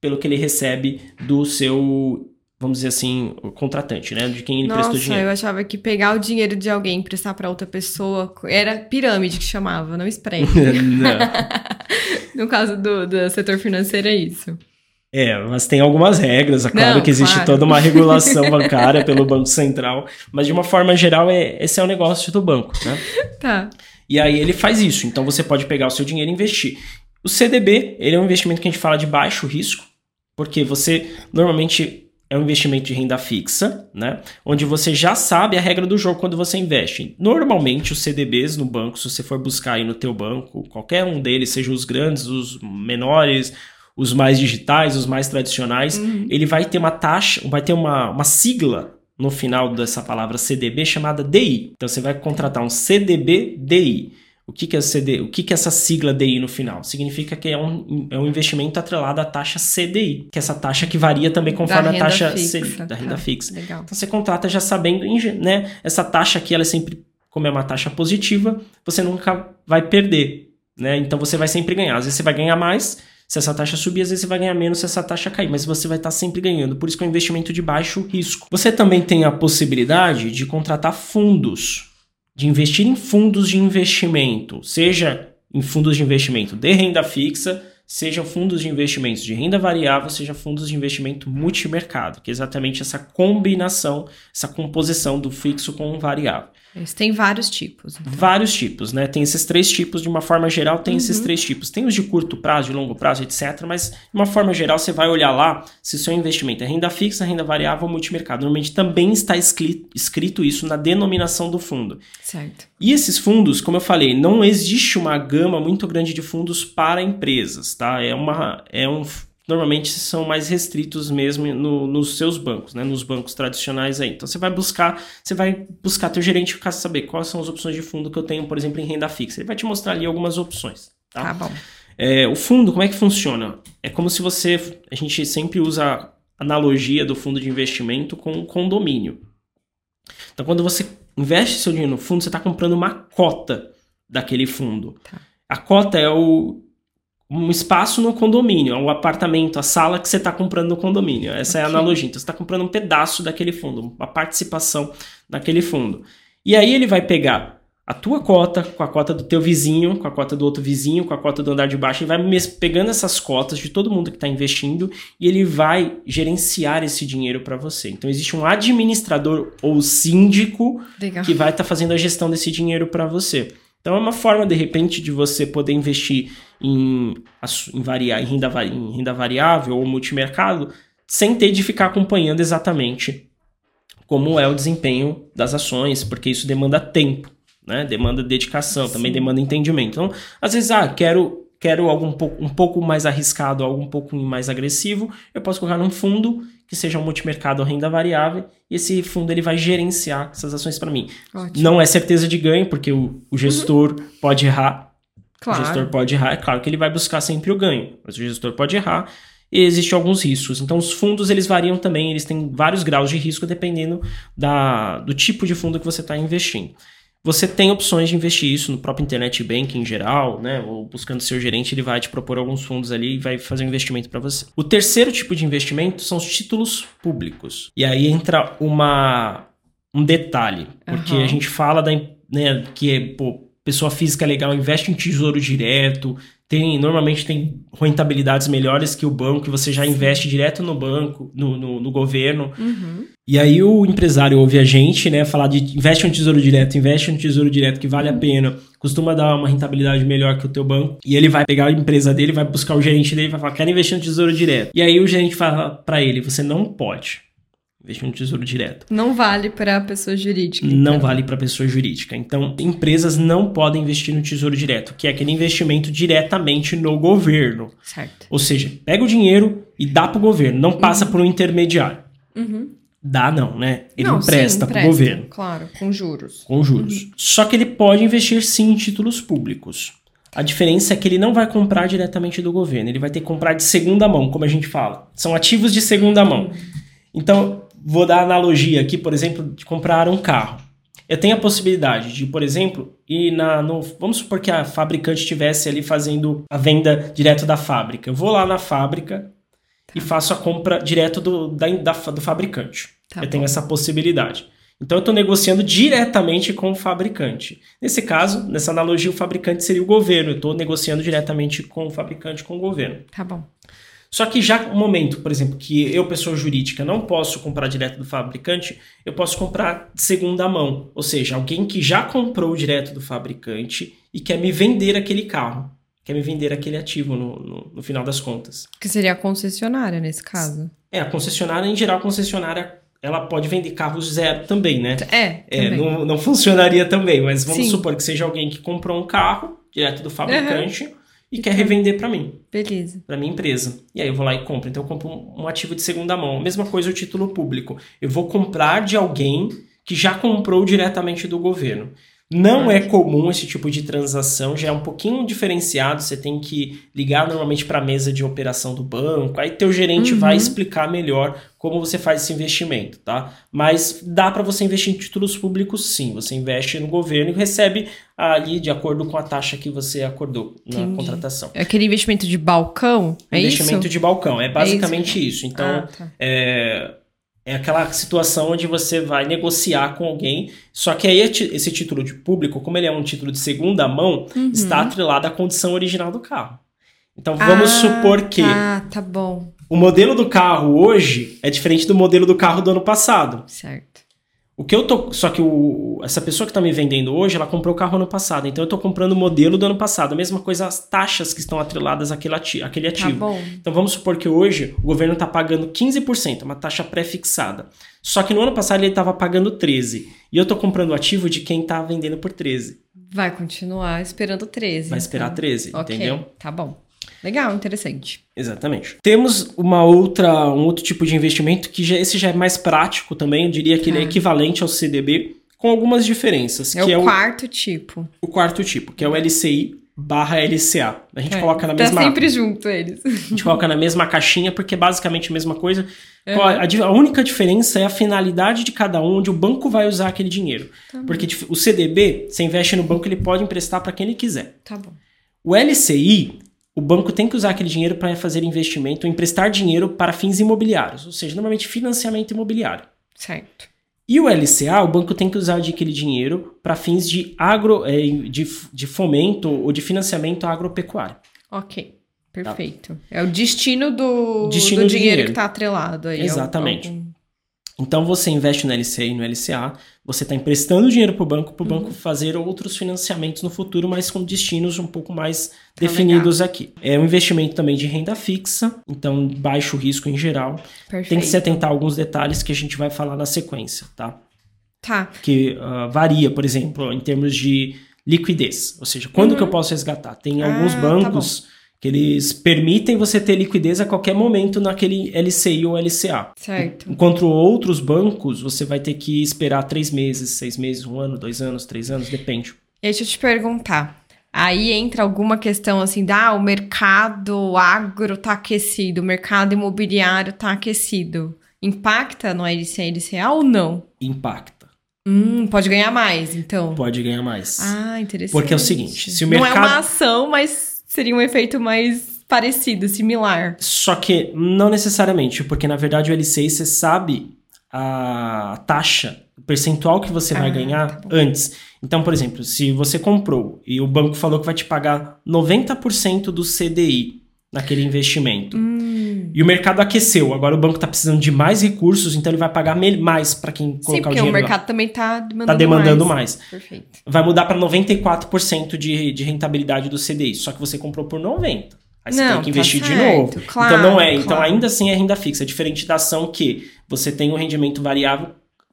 pelo que ele recebe do seu, vamos dizer assim, o contratante, né? De quem ele prestou Nossa, dinheiro. eu achava que pegar o dinheiro de alguém e emprestar pra outra pessoa era pirâmide que chamava, não spread. Não. no caso do, do setor financeiro é isso. É, mas tem algumas regras, é claro Não, que existe claro. toda uma regulação bancária pelo Banco Central, mas de uma forma geral, é, esse é o negócio do banco, né? Tá. E aí ele faz isso. Então você pode pegar o seu dinheiro e investir. O CDB, ele é um investimento que a gente fala de baixo risco, porque você normalmente é um investimento de renda fixa, né? Onde você já sabe a regra do jogo quando você investe. Normalmente os CDBs no banco, se você for buscar aí no teu banco, qualquer um deles, sejam os grandes, os menores, os mais digitais, os mais tradicionais, ele vai ter uma taxa, vai ter uma, uma sigla no final dessa palavra CDB chamada DI. Então você vai contratar um CDB DI. O que, que é CD? O que, que é essa sigla DI no final? Significa que é um, é um investimento atrelado à taxa CDI, que é essa taxa que varia também conforme a taxa fixa, CDI, da tá. renda fixa. Legal. Então você contrata já sabendo, né? Essa taxa aqui, ela é sempre, como é uma taxa positiva, você nunca vai perder, né? Então você vai sempre ganhar. Às vezes você vai ganhar mais se essa taxa subir, às vezes você vai ganhar menos se essa taxa cair, mas você vai estar sempre ganhando. Por isso que é um investimento de baixo risco. Você também tem a possibilidade de contratar fundos, de investir em fundos de investimento, seja em fundos de investimento de renda fixa, seja fundos de investimentos de renda variável, seja fundos de investimento multimercado, que é exatamente essa combinação, essa composição do fixo com o variável. Eles têm vários tipos. Vários tipos, né? Tem esses três tipos, de uma forma geral, tem esses três tipos. Tem os de curto prazo, de longo prazo, etc. Mas, de uma forma geral, você vai olhar lá se o seu investimento é renda fixa, renda variável ou multimercado. Normalmente também está escrito, escrito isso na denominação do fundo. Certo. E esses fundos, como eu falei, não existe uma gama muito grande de fundos para empresas, tá? É uma, é um, normalmente são mais restritos mesmo no- nos seus bancos, né? Nos bancos tradicionais aí. Então você vai buscar, você vai buscar teu gerente ficar saber quais são as opções de fundo que eu tenho, por exemplo, em renda fixa. Ele vai te mostrar ali algumas opções, tá? Tá bom. É, o fundo, como é que funciona? É como se você. A gente sempre usa a analogia do fundo de investimento com um condomínio. Então, quando você investe seu dinheiro no fundo, você está comprando uma cota daquele fundo. Tá. A cota é o, um espaço no condomínio, é o apartamento, a sala que você está comprando no condomínio. Essa é a analogia. Então, você está comprando um pedaço daquele fundo, uma participação naquele fundo. E aí ele vai pegar a tua cota com a cota do teu vizinho, com a cota do outro vizinho, com a cota do andar de baixo, e vai pegando essas cotas de todo mundo que está investindo e ele vai gerenciar esse dinheiro para você. Então existe um administrador ou síndico Legal. que vai estar tá fazendo a gestão desse dinheiro para você. Então é uma forma de repente de você poder investir em, em, varia, em, renda, em renda variável ou multimercado sem ter de ficar acompanhando exatamente como é o desempenho das ações, porque isso demanda tempo né? Demanda dedicação, Sim. também demanda entendimento. Então, às vezes, ah, quero quero algo um pouco, um pouco mais arriscado, algo um pouco mais agressivo, eu posso colocar num fundo que seja um multimercado ou renda variável, e esse fundo ele vai gerenciar essas ações para mim. Ótimo. Não é certeza de ganho, porque o, o gestor uhum. pode errar. Claro. O gestor pode errar, é claro que ele vai buscar sempre o ganho, mas o gestor pode errar e existem alguns riscos. Então, os fundos eles variam também, eles têm vários graus de risco dependendo da, do tipo de fundo que você está investindo. Você tem opções de investir isso no próprio internet banking em geral, né? Ou buscando seu gerente, ele vai te propor alguns fundos ali e vai fazer um investimento para você. O terceiro tipo de investimento são os títulos públicos. E aí entra uma um detalhe, porque uhum. a gente fala da né, que pô, pessoa física legal investe em tesouro direto, tem normalmente tem rentabilidades melhores que o banco, você já investe direto no banco, no, no, no governo. Uhum. E aí o empresário ouve a gente, né, falar de investe um tesouro direto, investe um tesouro direto que vale a pena, costuma dar uma rentabilidade melhor que o teu banco. E ele vai pegar a empresa dele, vai buscar o gerente dele, vai falar, quero investir no tesouro direto. E aí o gerente fala para ele, você não pode investir no tesouro direto. Não vale para pessoa jurídica. Então. Não vale para pessoa jurídica. Então, empresas não podem investir no tesouro direto, que é aquele investimento diretamente no governo. Certo. Ou seja, pega o dinheiro e dá para o governo, não passa uhum. por um intermediário. Uhum. Dá não, né? Ele não, empresta para o governo. Claro, com juros. Com juros. Uhum. Só que ele pode investir sim em títulos públicos. A diferença é que ele não vai comprar diretamente do governo, ele vai ter que comprar de segunda mão, como a gente fala. São ativos de segunda mão. Então, vou dar analogia aqui, por exemplo, de comprar um carro. Eu tenho a possibilidade de, por exemplo, ir na. No, vamos supor que a fabricante estivesse ali fazendo a venda direto da fábrica. Eu vou lá na fábrica, e faço a compra direto do, da, da do fabricante. Tá eu bom. tenho essa possibilidade. Então eu estou negociando diretamente com o fabricante. Nesse caso, nessa analogia, o fabricante seria o governo. Eu estou negociando diretamente com o fabricante, com o governo. Tá bom. Só que já no momento, por exemplo, que eu, pessoa jurídica, não posso comprar direto do fabricante, eu posso comprar de segunda mão. Ou seja, alguém que já comprou direto do fabricante e quer me vender aquele carro quer me vender aquele ativo no, no, no, final das contas. Que seria a concessionária nesse caso. É, a concessionária, em geral, a concessionária ela pode vender carros zero também, né? É. é não, não funcionaria também, mas vamos Sim. supor que seja alguém que comprou um carro direto do fabricante. Uhum. E quer revender para mim. Beleza. Para minha empresa. E aí eu vou lá e compro. Então eu compro um ativo de segunda mão. Mesma coisa o título público. Eu vou comprar de alguém que já comprou diretamente do governo. Não é comum esse tipo de transação, já é um pouquinho diferenciado. Você tem que ligar normalmente para a mesa de operação do banco. Aí teu gerente uhum. vai explicar melhor como você faz esse investimento, tá? Mas dá para você investir em títulos públicos, sim. Você investe no governo e recebe ali de acordo com a taxa que você acordou na Entendi. contratação. É aquele investimento de balcão, é investimento isso? Investimento de balcão, é basicamente é isso. isso. Então, ah, tá. é é aquela situação onde você vai negociar com alguém, só que aí esse título de público, como ele é um título de segunda mão, uhum. está atrelado à condição original do carro. Então vamos ah, supor que. Ah, tá bom. O modelo do carro hoje é diferente do modelo do carro do ano passado. Certo. O que eu tô. Só que o, essa pessoa que está me vendendo hoje, ela comprou o carro ano passado. Então eu estou comprando o modelo do ano passado. A mesma coisa as taxas que estão atreladas àquele ativo. Àquele tá ativo. Tá bom. Então vamos supor que hoje o governo está pagando 15%, uma taxa pré-fixada. Só que no ano passado ele estava pagando 13%. E eu estou comprando o ativo de quem está vendendo por 13%. Vai continuar esperando 13. Vai esperar então. 13, okay. entendeu? Tá bom. Legal, interessante. Exatamente. Temos uma outra, um outro tipo de investimento que já, esse já é mais prático também, eu diria que ele é ah. equivalente ao CDB, com algumas diferenças. É que o é quarto tipo. O quarto tipo, que é o LCI barra LCA. A gente é, coloca na tá mesma... Tá sempre junto eles. A gente coloca na mesma caixinha, porque é basicamente a mesma coisa. A, a, única diferença é a finalidade de cada um, onde o banco vai usar aquele dinheiro. Tá porque o CDB, você investe no banco, ele pode emprestar para quem ele quiser. Tá bom. O LCI o banco tem que usar aquele dinheiro para fazer investimento emprestar dinheiro para fins imobiliários, ou seja, normalmente financiamento imobiliário. Certo. E o LCA, o banco tem que usar aquele dinheiro para fins de, agro, é, de, de fomento ou de financiamento agropecuário. Ok, perfeito. Tá. É o destino do, destino do dinheiro, dinheiro, que está atrelado aí. Exatamente. Algum... Então você investe no LCA e no LCA, você está emprestando dinheiro para o banco, para o uhum. banco fazer outros financiamentos no futuro, mas com destinos um pouco mais tá definidos legal. aqui. É um investimento também de renda fixa, então baixo risco em geral. Perfeito. Tem que se atentar a alguns detalhes que a gente vai falar na sequência, tá? Tá. Que uh, varia, por exemplo, em termos de liquidez, ou seja, quando uhum. que eu posso resgatar? Tem ah, alguns tá bancos. Tá que eles permitem você ter liquidez a qualquer momento naquele LCI ou LCA. Certo. Enquanto outros bancos, você vai ter que esperar três meses, seis meses, um ano, dois anos, três anos, depende. Deixa eu te perguntar. Aí entra alguma questão assim, da ah, o mercado agro tá aquecido, o mercado imobiliário tá aquecido. Impacta no LCA LCA ou não? Impacta. Hum, pode ganhar mais, então. Pode ganhar mais. Ah, interessante. Porque é o seguinte, se o mercado... Não é uma ação, mas seria um efeito mais parecido, similar. Só que não necessariamente, porque na verdade o L6 você sabe a taxa, o percentual que você ah, vai ganhar tá antes. Então, por exemplo, se você comprou e o banco falou que vai te pagar 90% do CDI naquele investimento. Hum. E o mercado aqueceu. Agora o banco está precisando de mais recursos, então ele vai pagar mais para quem colocar Sim, porque o dinheiro. o mercado lá. também está demandando, tá demandando mais. mais. Perfeito. Vai mudar para 94% de, de rentabilidade do CDI. Só que você comprou por 90. Aí você não, tem que investir tá de novo. Claro, então não é. Então, claro. Então ainda assim é renda fixa. É diferente da ação que você tem um rendimento variável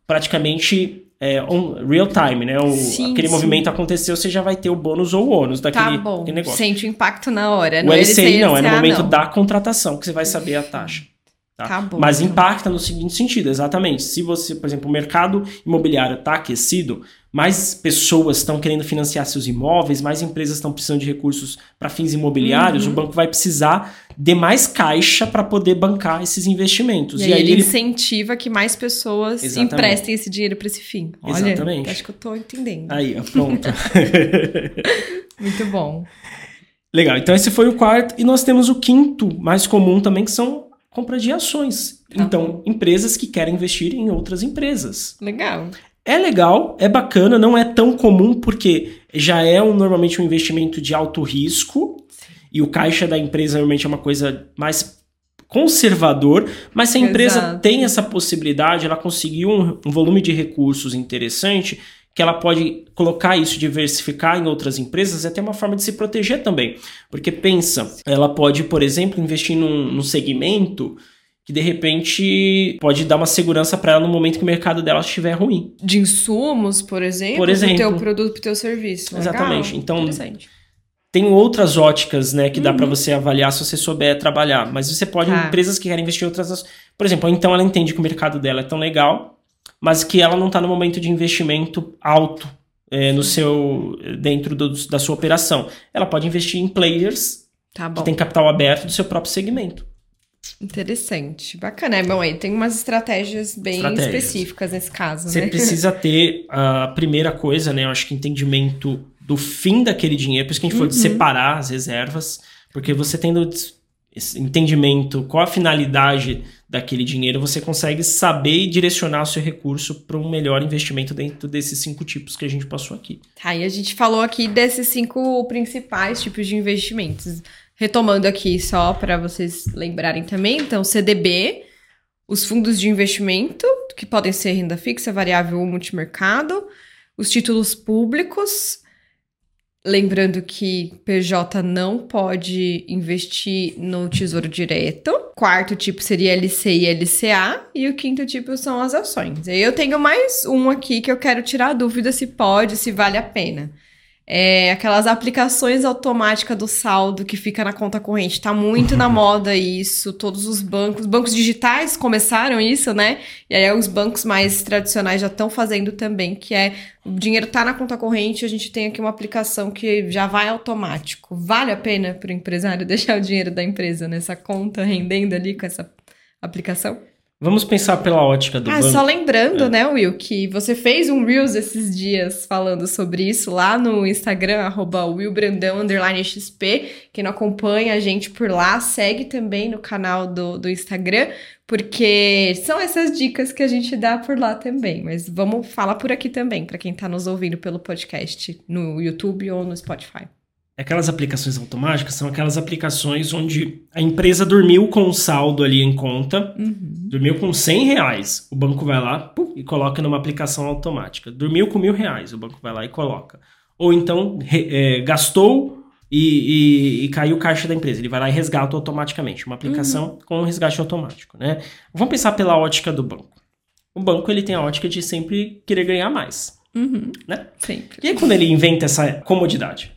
praticamente é, on, real time, né? O, sim, aquele sim. movimento aconteceu, você já vai ter o bônus ou o ônus daquele, tá bom. negócio. Sente o impacto na hora. O LCI, LCI não, é no momento não. da contratação que você vai saber a taxa. Tá? tá bom, Mas então. impacta no seguinte sentido, exatamente. Se você, por exemplo, o mercado imobiliário está aquecido, mais pessoas estão querendo financiar seus imóveis, mais empresas estão precisando de recursos para fins imobiliários, uhum. o banco vai precisar de mais caixa para poder bancar esses investimentos. E, e aí, ele, ele incentiva que mais pessoas Exatamente. emprestem esse dinheiro para esse fim. Olha, Exatamente. Acho que eu estou entendendo. Aí, pronto. Muito bom. Legal, então esse foi o quarto. E nós temos o quinto, mais comum também, que são compra de ações. Tá. Então, empresas que querem investir em outras empresas. Legal. É legal, é bacana, não é tão comum porque já é um, normalmente um investimento de alto risco e o caixa da empresa normalmente é uma coisa mais conservador, mas se a empresa Exato. tem essa possibilidade, ela conseguiu um, um volume de recursos interessante, que ela pode colocar isso, diversificar em outras empresas, é até uma forma de se proteger também. Porque pensa, ela pode, por exemplo, investir num, num segmento que de repente pode dar uma segurança para ela no momento que o mercado dela estiver ruim. De insumos, por exemplo, por exemplo, teu produto, pro teu serviço. Exatamente. Então, tem outras óticas, né, que dá para uhum. você avaliar se você souber trabalhar, mas você pode tá. empresas que querem investir em outras, por exemplo, então ela entende que o mercado dela é tão legal, mas que ela não está no momento de investimento alto é, no seu dentro do, da sua operação. Ela pode investir em players tá que tem capital aberto do seu próprio segmento. Interessante, bacana. É bom aí, tem umas estratégias bem estratégias. específicas nesse caso. Você né? precisa ter a primeira coisa, né? Eu acho que entendimento do fim daquele dinheiro, por isso que a gente uhum. falou de uhum. separar as reservas, porque você tendo esse entendimento, qual a finalidade daquele dinheiro, você consegue saber e direcionar o seu recurso para um melhor investimento dentro desses cinco tipos que a gente passou aqui. Tá, e a gente falou aqui desses cinco principais tipos de investimentos. Retomando aqui só para vocês lembrarem também, então CDB, os fundos de investimento, que podem ser renda fixa, variável ou multimercado, os títulos públicos, lembrando que PJ não pode investir no Tesouro Direto. Quarto tipo seria LCI e LCA e o quinto tipo são as ações. Eu tenho mais um aqui que eu quero tirar a dúvida se pode, se vale a pena. É, aquelas aplicações automáticas do saldo que fica na conta corrente. Tá muito na moda isso. Todos os bancos, bancos digitais começaram isso, né? E aí os bancos mais tradicionais já estão fazendo também, que é o dinheiro tá na conta corrente, a gente tem aqui uma aplicação que já vai automático. Vale a pena para o empresário deixar o dinheiro da empresa nessa conta rendendo ali com essa aplicação? Vamos pensar pela ótica do ah, banco. Só lembrando, É. né, Will, que você fez um Reels esses dias falando sobre isso lá no Instagram, arroba willbrandão, underline XP. Quem não acompanha a gente por lá, segue também no canal do, do Instagram, porque são essas dicas que a gente dá por lá também. Mas vamos falar por aqui também, para quem tá nos ouvindo pelo podcast, no YouTube ou no Spotify. Aquelas aplicações automáticas são aquelas aplicações onde a empresa dormiu com o saldo ali em conta, Uhum. dormiu com 100 reais, o banco vai lá pum, e coloca numa aplicação automática. Dormiu com mil reais, o banco vai lá e coloca. Ou então re- é, gastou e, e- e caiu o caixa da empresa, ele vai lá e resgata automaticamente. Uma aplicação com um resgate automático, né? Vamos pensar pela ótica do banco. O banco ele tem a ótica de sempre querer ganhar mais, Uhum. né? Sempre. E aí quando ele inventa essa comodidade?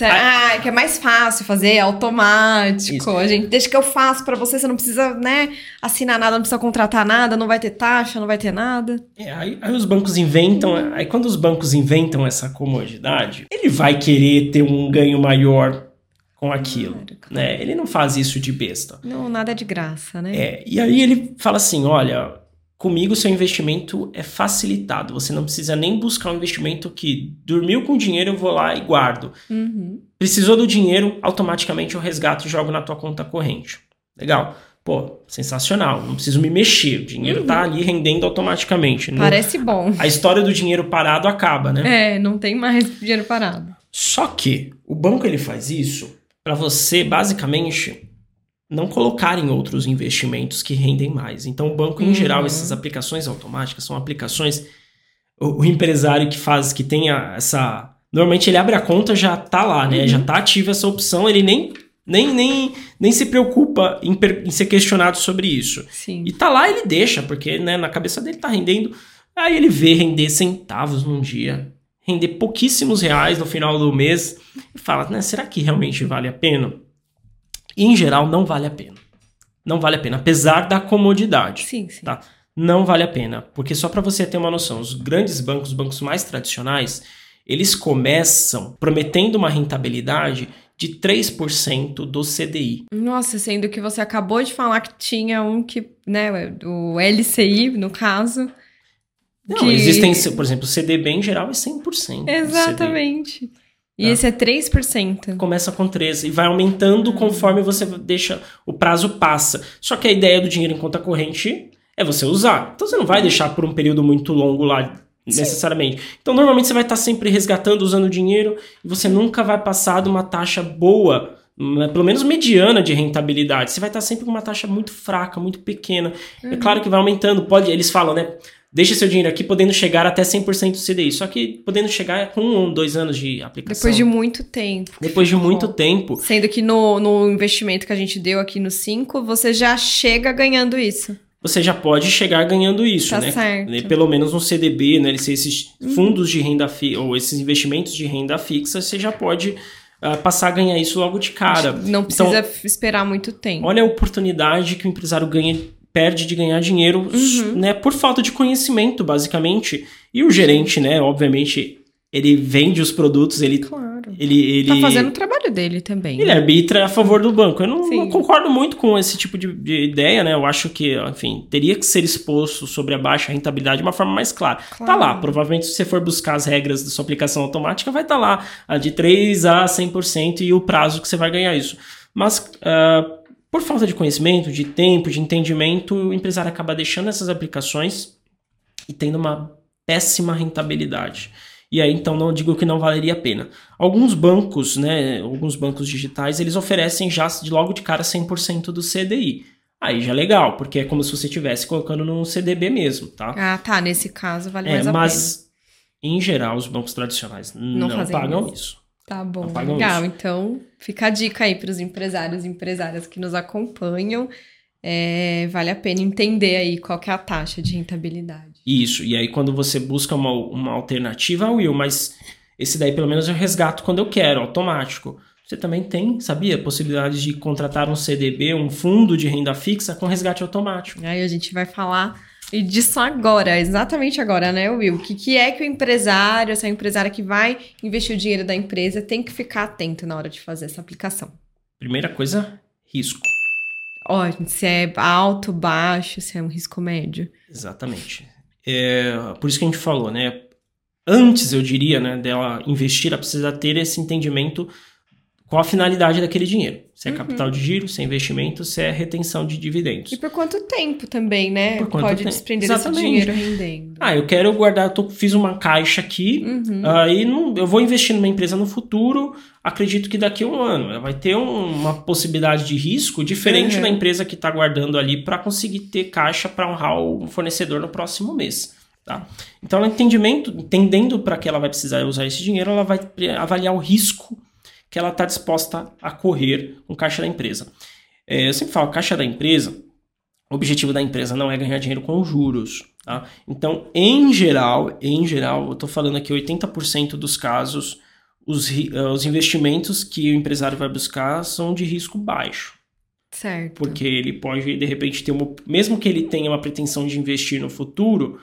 Ah, é que é mais fácil fazer, é automático. Isso. A gente deixa que eu faço pra você, você não precisa, né, assinar nada, não precisa contratar nada, não vai ter taxa, não vai ter nada. É, aí, aí os bancos inventam, aí quando os bancos inventam essa comodidade, ele vai querer ter um ganho maior com aquilo, Claro, claro. né? Ele não faz isso de besta. Não, nada é de graça, né? É, e aí ele fala assim, olha, comigo seu investimento é facilitado, você não precisa nem buscar um investimento que dormiu com dinheiro, eu vou lá e guardo. Uhum. Precisou do dinheiro, automaticamente eu resgato e jogo na tua conta corrente. Legal. Pô, sensacional. Não preciso me mexer. O dinheiro tá ali rendendo automaticamente. Não- Parece bom. a história do dinheiro parado acaba, né? É, não tem mais dinheiro parado. Só que o banco ele faz isso para você basicamente não colocar em outros investimentos que rendem mais. Então o banco em Uhum. geral essas aplicações automáticas são aplicações o, o empresário que faz que tenha essa normalmente ele abre a conta já tá lá, né? Uhum. Já tá ativa essa opção, ele nem nem, nem, nem se preocupa em, em ser questionado sobre isso. Sim. E tá lá, ele deixa, porque né, na cabeça dele tá rendendo. Aí ele vê render centavos num dia, render pouquíssimos reais no final do mês, e fala, né, será que realmente vale a pena? E em geral, não vale a pena. Não vale a pena, apesar da comodidade. Sim, sim. Tá. Não vale a pena, porque só para você ter uma noção, os grandes bancos, os bancos mais tradicionais, eles começam prometendo uma rentabilidade de 3% do CDI. Nossa, sendo que você acabou de falar que tinha um que, né, o LCI, no caso. Não, que- existem, por exemplo, o CDB em geral é 100%. do CDI. Exatamente. E Tá. esse é 3%. Começa com 13 e vai aumentando conforme você deixa, o prazo passa. Só que a ideia do dinheiro em conta corrente é você usar. Então você não vai deixar por um período muito longo lá necessariamente. Então normalmente você vai estar sempre resgatando, usando o dinheiro e você nunca vai passar de uma taxa boa, né, pelo menos mediana de rentabilidade. Você vai estar sempre com uma taxa muito fraca, muito pequena. É claro que vai aumentando, pode, eles falam, né? Deixa seu dinheiro aqui podendo chegar até 100% do CDI. Só que podendo chegar com um, dois anos de aplicação. Depois de muito tempo. Depois de muito tempo. Sendo que no, no investimento que a gente deu aqui no 5, você já chega ganhando isso. você já pode chegar ganhando isso, Tá né? certo. Né, Pelo menos no CDB, né? Esses fundos de renda fixa, ou esses investimentos de renda fixa, você já pode ah, passar a ganhar isso logo de cara. Não precisa Então, esperar muito tempo. olha a oportunidade que o empresário ganha, perde de ganhar dinheiro, Uhum. né? Por falta de conhecimento, basicamente. E o gerente, né? Obviamente, ele vende os produtos, ele. Claro. ele, ele Tá fazendo o trabalho dele também. Ele arbitra a favor do banco. Eu não, não concordo muito com esse tipo de, de ideia, né? Eu acho que, enfim, teria que ser exposto sobre a baixa rentabilidade de uma forma mais clara. Claro. Tá lá, provavelmente se você for buscar as regras da sua aplicação automática, vai estar lá a de 3 a 100% e o prazo que você vai ganhar isso. Mas, ah, por falta de conhecimento, de tempo, de entendimento, o empresário acaba deixando essas aplicações e tendo uma péssima rentabilidade. E aí, então, não digo que não valeria a pena. Alguns bancos, né, alguns bancos digitais, eles oferecem já de logo de cara 100% do CDI. Aí já é legal, porque é como se você estivesse colocando num CDB mesmo, tá? Ah, tá. Nesse caso, vale é, mais a pena. mas, em geral, os bancos tradicionais não, fazem pagam isso. Tá bom, Não pagam legal. Então, fica a dica aí para os empresários e empresárias que nos acompanham. É, vale a pena entender aí qual que é a taxa de rentabilidade. Isso, e aí quando você busca uma, uma alternativa, ah, Will, mas esse daí pelo menos eu resgato quando eu quero, automático. Você também tem, sabia, possibilidade de contratar um CDB, um fundo de renda fixa com resgate automático. Aí a gente vai falar disso agora, exatamente agora, né, Will? O que, que é que o empresário, essa empresária que vai investir o dinheiro da empresa tem que ficar atento na hora de fazer essa aplicação? Primeira coisa, risco. Ó, se é alto, baixo, se é um risco médio. Exatamente. É, por isso que a gente falou, né? Antes, eu diria, né, dela investir, ela precisa ter esse entendimento qual a finalidade daquele dinheiro. Se é uhum. capital de giro, se é investimento, se é retenção de dividendos. E por quanto tempo também, né? Por quanto Pode tempo? desprender Exatamente. desse dinheiro rendendo. Ah, eu quero guardar, eu tô, fiz uma caixa aqui, uhum. aí não, eu vou investir numa empresa no futuro, acredito que daqui a um ano ela vai ter um, uma possibilidade de risco diferente uhum. da empresa que está guardando ali para conseguir ter caixa para honrar o fornecedor no próximo mês. Tá? Então, entendimento, entendendo para que ela vai precisar usar esse dinheiro, ela vai avaliar o risco que ela está disposta a correr com caixa da empresa. É, eu sempre falo, caixa da empresa, o objetivo da empresa não é ganhar dinheiro com juros. Tá? Então, em geral, em geral, eu estou falando aqui 80% dos casos, os, eh, os investimentos que o empresário vai buscar são de risco baixo. Certo. Porque ele pode, de repente, ter uma. Mesmo que ele tenha uma pretensão de investir no futuro,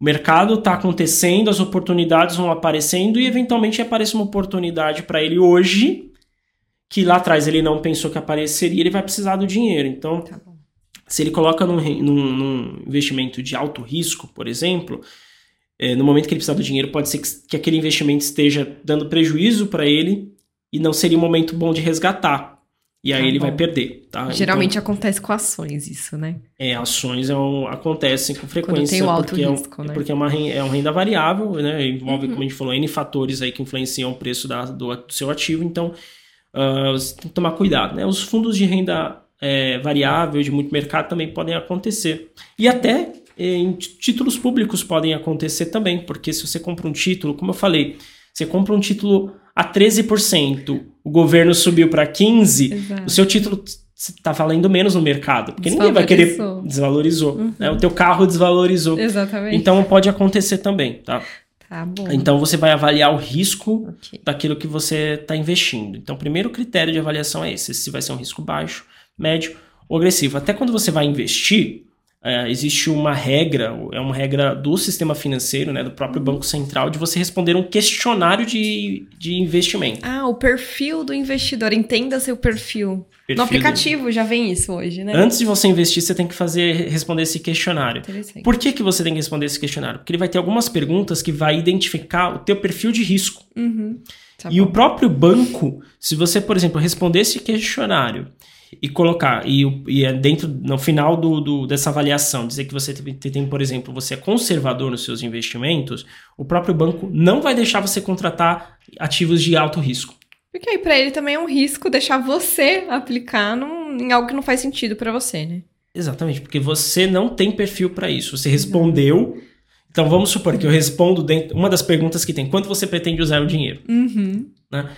o mercado está acontecendo, as oportunidades vão aparecendo e eventualmente aparece uma oportunidade para ele hoje que lá atrás ele não pensou que apareceria, ele vai precisar do dinheiro. Então, tá se ele coloca num, num, num, investimento de alto risco, por exemplo, é, no momento que ele precisar do dinheiro, pode ser que, que aquele investimento esteja dando prejuízo para ele e não seria um momento bom de resgatar. E aí tá ele vai perder, tá? Geralmente então, acontece com ações isso, né? É, ações é um, acontecem com frequência. Quando tem o alto porque risco, é, né? Porque é uma, renda, é uma renda variável, né? Envolve, uhum. como a gente falou, N fatores aí que influenciam o preço da, do, do seu ativo. Então, uh, você tem que tomar cuidado, né? Os fundos de renda é, variável de muito mercado também podem acontecer. E até é, em títulos públicos podem acontecer também, porque se você compra um título, como eu falei, você compra um título a 13%, o governo subiu para 15%, Exato. o seu título está valendo menos no mercado, porque ninguém vai querer desvalorizou, uhum. né? O teu carro desvalorizou. Exatamente. Então pode acontecer também, tá? Tá bom. Então você vai avaliar o risco okay. daquilo que você está investindo. Então, o primeiro critério de avaliação é esse: se vai ser um risco baixo, médio ou agressivo. Até quando você vai investir, é, existe uma regra, é uma regra do sistema financeiro, né, do próprio Banco Central, de você responder um questionário de, de investimento. Ah, o perfil do investidor. Entenda seu perfil. perfil no aplicativo do... já vem isso hoje, né? Antes de você investir, você tem que fazer responder esse questionário. Por que, que você tem que responder esse questionário? Porque ele vai ter algumas perguntas que vai identificar o teu perfil de risco. Uhum. Tá e bom. o próprio banco, se você, por exemplo, responder esse questionário e colocar, e, e é dentro, no final do, do, dessa avaliação, dizer que você tem, tem, por exemplo, você é conservador nos seus investimentos, o próprio banco não vai deixar você contratar ativos de alto risco. Porque aí para ele também é um risco deixar você aplicar num, em algo que não faz sentido para você, né? Exatamente, porque você não tem perfil para isso. Você respondeu. Então vamos supor que eu respondo dentro, uma das perguntas que tem: quanto você pretende usar o dinheiro? Uhum. Né?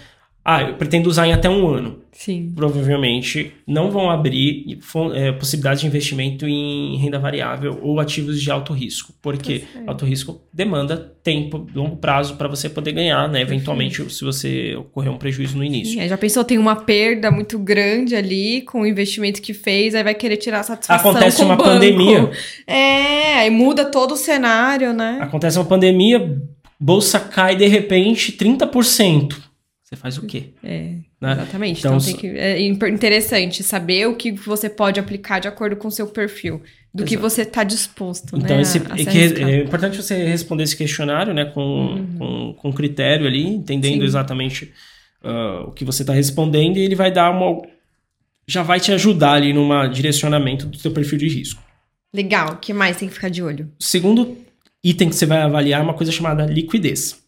Ah, eu pretendo usar em até um ano. Sim. Provavelmente não vão abrir é, possibilidades de investimento em renda variável ou ativos de alto risco. Porque tá alto risco demanda tempo, longo prazo para você poder ganhar, né? Eventualmente, se você ocorrer um prejuízo no início. Sim, já pensou, tem uma perda muito grande ali com o investimento que fez, aí vai querer tirar a satisfação. Acontece uma pandemia. É, aí muda todo o cenário, né? Acontece uma pandemia, bolsa cai de repente 30% você faz o quê? É, né? exatamente. Então, então que, é interessante saber o que você pode aplicar de acordo com o seu perfil, do Exato. que você está disposto. Então, né, esse, a, a é, é, importante você responder esse questionário né, com, uhum. com, com critério ali, entendendo Sim. exatamente uh, o que você está respondendo, e ele vai dar uma. Já vai te ajudar ali num direcionamento do seu perfil de risco. Legal. O que mais tem que ficar de olho? O segundo item que você vai avaliar é uma coisa chamada liquidez.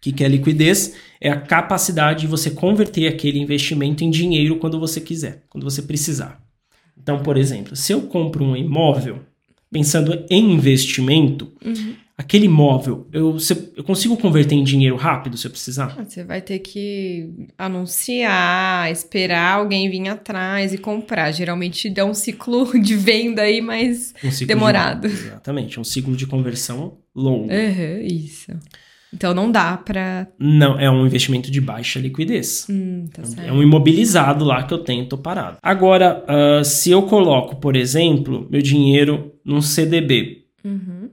O que, que é liquidez? É a capacidade de você converter aquele investimento em dinheiro quando você quiser, quando você precisar. Então, por exemplo, se eu compro um imóvel, pensando em investimento, uhum. aquele imóvel, eu, eu consigo converter em dinheiro rápido se eu precisar? Ah, você vai ter que anunciar, esperar alguém vir atrás e comprar. Geralmente dá um ciclo de venda aí mais um demorado. De, exatamente, um ciclo de conversão longo. Uhum, isso. Então não dá para. Não, é um investimento de baixa liquidez. Hum, tá é um imobilizado lá que eu tenho, tô parado. Agora, uh, se eu coloco, por exemplo, meu dinheiro num CDB uhum.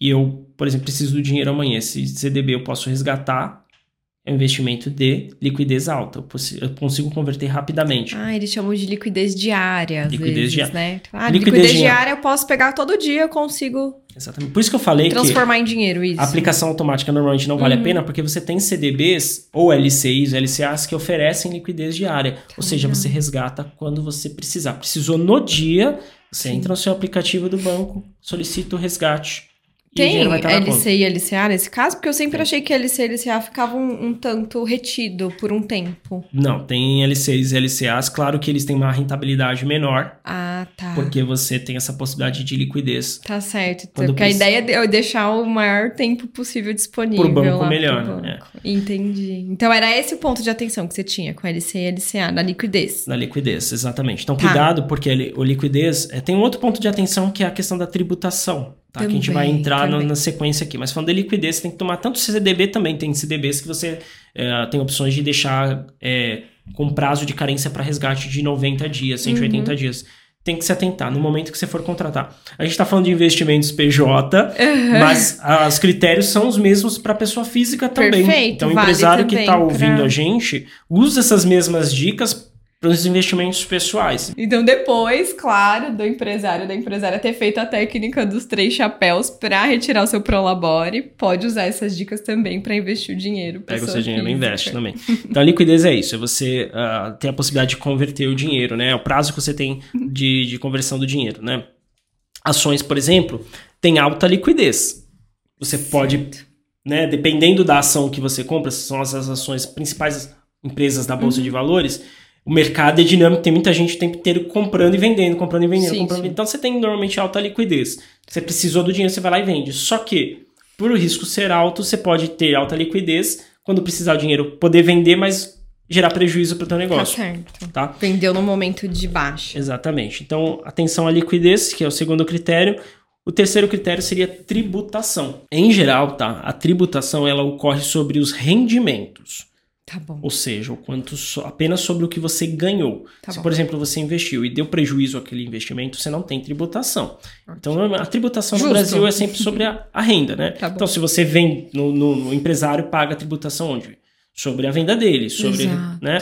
e eu, por exemplo, preciso do dinheiro amanhã, esse CDB eu posso resgatar é um investimento de liquidez alta. Eu, eu consigo converter rapidamente. Ah, eles chamam de liquidez diária, às Liquidez vezes, diária. né? Ah, Liquidez liquidez, diária eu posso pegar todo dia, eu consigo Exatamente. Por isso que eu falei que transformar em dinheiro isso. a aplicação automática normalmente não vale Uhum. a pena, porque você tem CDBs ou LCIs, LCAs que oferecem liquidez diária. Ou seja, você resgata quando você precisar. Precisou no dia, você Sim. entra no seu aplicativo do banco, solicita o resgate. Tem dinheiro vai estar na conta. LC e LCA nesse caso? Porque eu sempre achei que LC e LCA ficavam um, um tanto retido por um tempo. Não, tem LCs e LCAs. Claro que eles têm uma rentabilidade menor, Ah, tá. porque você tem essa possibilidade de liquidez. Tá certo. Quando Porque a precisa- ideia é é deixar o maior tempo possível disponível. Pro banco lá melhor, pro né? banco. Entendi. Então era esse o ponto de atenção que você tinha com LC e LCA, na liquidez. Na liquidez, exatamente. Então, Tá. cuidado, porque o liquidez é, tem um outro ponto de atenção que é a questão da tributação. Tá? que a gente vai Também, entrar no- também. na sequência aqui. Mas falando de liquidez, você tem que tomar tanto CDB também. Tem CDBs que você é, tem opções de deixar é, com prazo de carência para resgate de 90 dias, 180 Uhum. dias. Tem que se atentar no momento que você for contratar. A gente está falando de investimentos PJ, mas ah, os critérios são os mesmos para pessoa física também. Perfeito, então, o vale empresário que também está ouvindo pra- a gente usa essas mesmas dicas para os investimentos pessoais. Então, depois, claro, do empresário da empresária ter feito a técnica dos três chapéus para retirar o seu Prolabore, pode usar essas dicas também para investir o dinheiro. Pega o seu dinheiro e investe também. Então a liquidez é isso, é você ah, ter a possibilidade de converter o dinheiro, né? O prazo que você tem de, de conversão do dinheiro, né? Ações, por exemplo, tem alta liquidez. Você pode, né, dependendo da ação que você compra, são as ações principais empresas da Bolsa de Uhum. Valores, o mercado é dinâmico, tem muita gente o tempo inteiro comprando e vendendo, comprando e vendendo, Sim, comprando sim. vendendo. Então você tem normalmente alta liquidez. Você precisou do dinheiro, você vai lá e vende. Só que, por o risco ser alto, você pode ter alta liquidez, quando precisar o dinheiro, poder vender, mas gerar prejuízo para o teu Tá negócio, certo. tá? Vendeu no momento de baixa. Exatamente. Então, atenção à liquidez, que é o segundo critério. O terceiro critério seria tributação. Em geral, tá? A tributação ela ocorre sobre os rendimentos. Tá. Ou seja, o quanto so- apenas sobre o que você ganhou. Tá Se, bom. por exemplo, você investiu e deu prejuízo àquele investimento, você não tem tributação. Então, a tributação Justo. no Brasil é sempre sobre a, a renda, né? Tá então, se você vem no, no- no empresário, paga a tributação onde? Sobre a venda dele, sobre, Exato. né?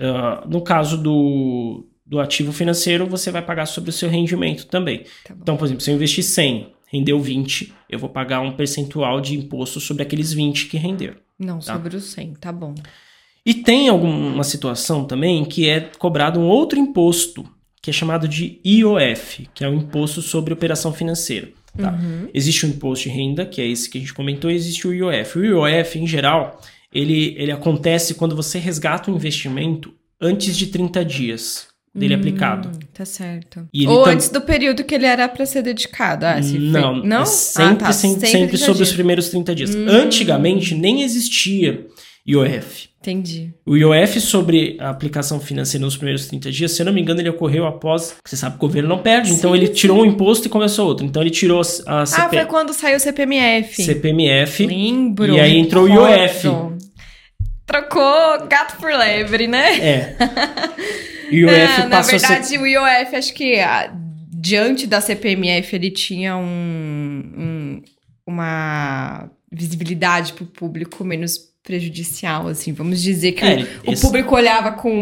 Ah, no caso do, do ativo financeiro, você vai pagar sobre o seu rendimento também. Tá. Então, por exemplo, se eu investir 100, rendeu 20, eu vou pagar um percentual de imposto sobre aqueles 20 que renderam. Não, Tá. sobre o 100, tá bom. E tem alguma situação também que é cobrado um outro imposto, que é chamado de IOF, que é o Imposto sobre Operação Financeira. tá? Uhum. Existe o imposto de renda, que é esse que a gente comentou, e existe o IOF. O IOF, em geral, ele, ele acontece quando você resgata um investimento antes de 30 dias dele aplicado. Hum, Tá certo. Ou tam- antes do período que ele era pra ser dedicado. Ah, se Não, fe- não? é sempre, ah, tá. sem- sempre, 30 sobre os primeiros 30 dias. Hum. Antigamente nem existia IOF. Entendi. O IOF sobre a aplicação financeira nos primeiros 30 dias, se eu não me engano, ele ocorreu após. Você sabe que o governo não perde, então Sim, ele sim. tirou um imposto e começou outro. Então ele tirou a Ah, CP, foi quando saiu o CPMF. CPMF. Lembro. E aí entrou o IOF. Trocou gato por lebre, né? É. O IOF É, na a verdade, ser. o IOF, acho que ah, diante da CPMF, ele tinha um, um- uma visibilidade para o público menos prejudicial, assim. Vamos dizer que É, o, ele- o esse- público olhava com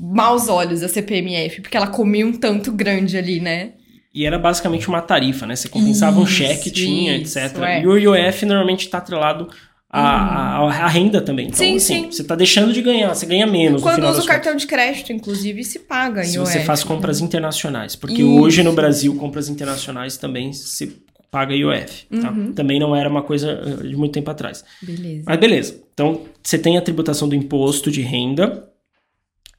maus olhos a CPMF, porque ela comia um tanto grande ali, né? E era basicamente uma tarifa, né? Você compensava um Isso, cheque, tinha, isso, etc. é. E o IOF normalmente está atrelado à, à- à renda também. Então, Sim, assim, sim. você está deixando de ganhar, você ganha menos. no Quando usa o cartão de crédito, inclusive, se paga Se IOF. você faz compras internacionais. Porque Isso. hoje no Brasil, compras internacionais também se paga IOF. tá? Uhum. Também não era uma coisa eh, de muito tempo atrás. Beleza. Mas beleza. Então, você tem a tributação do imposto de renda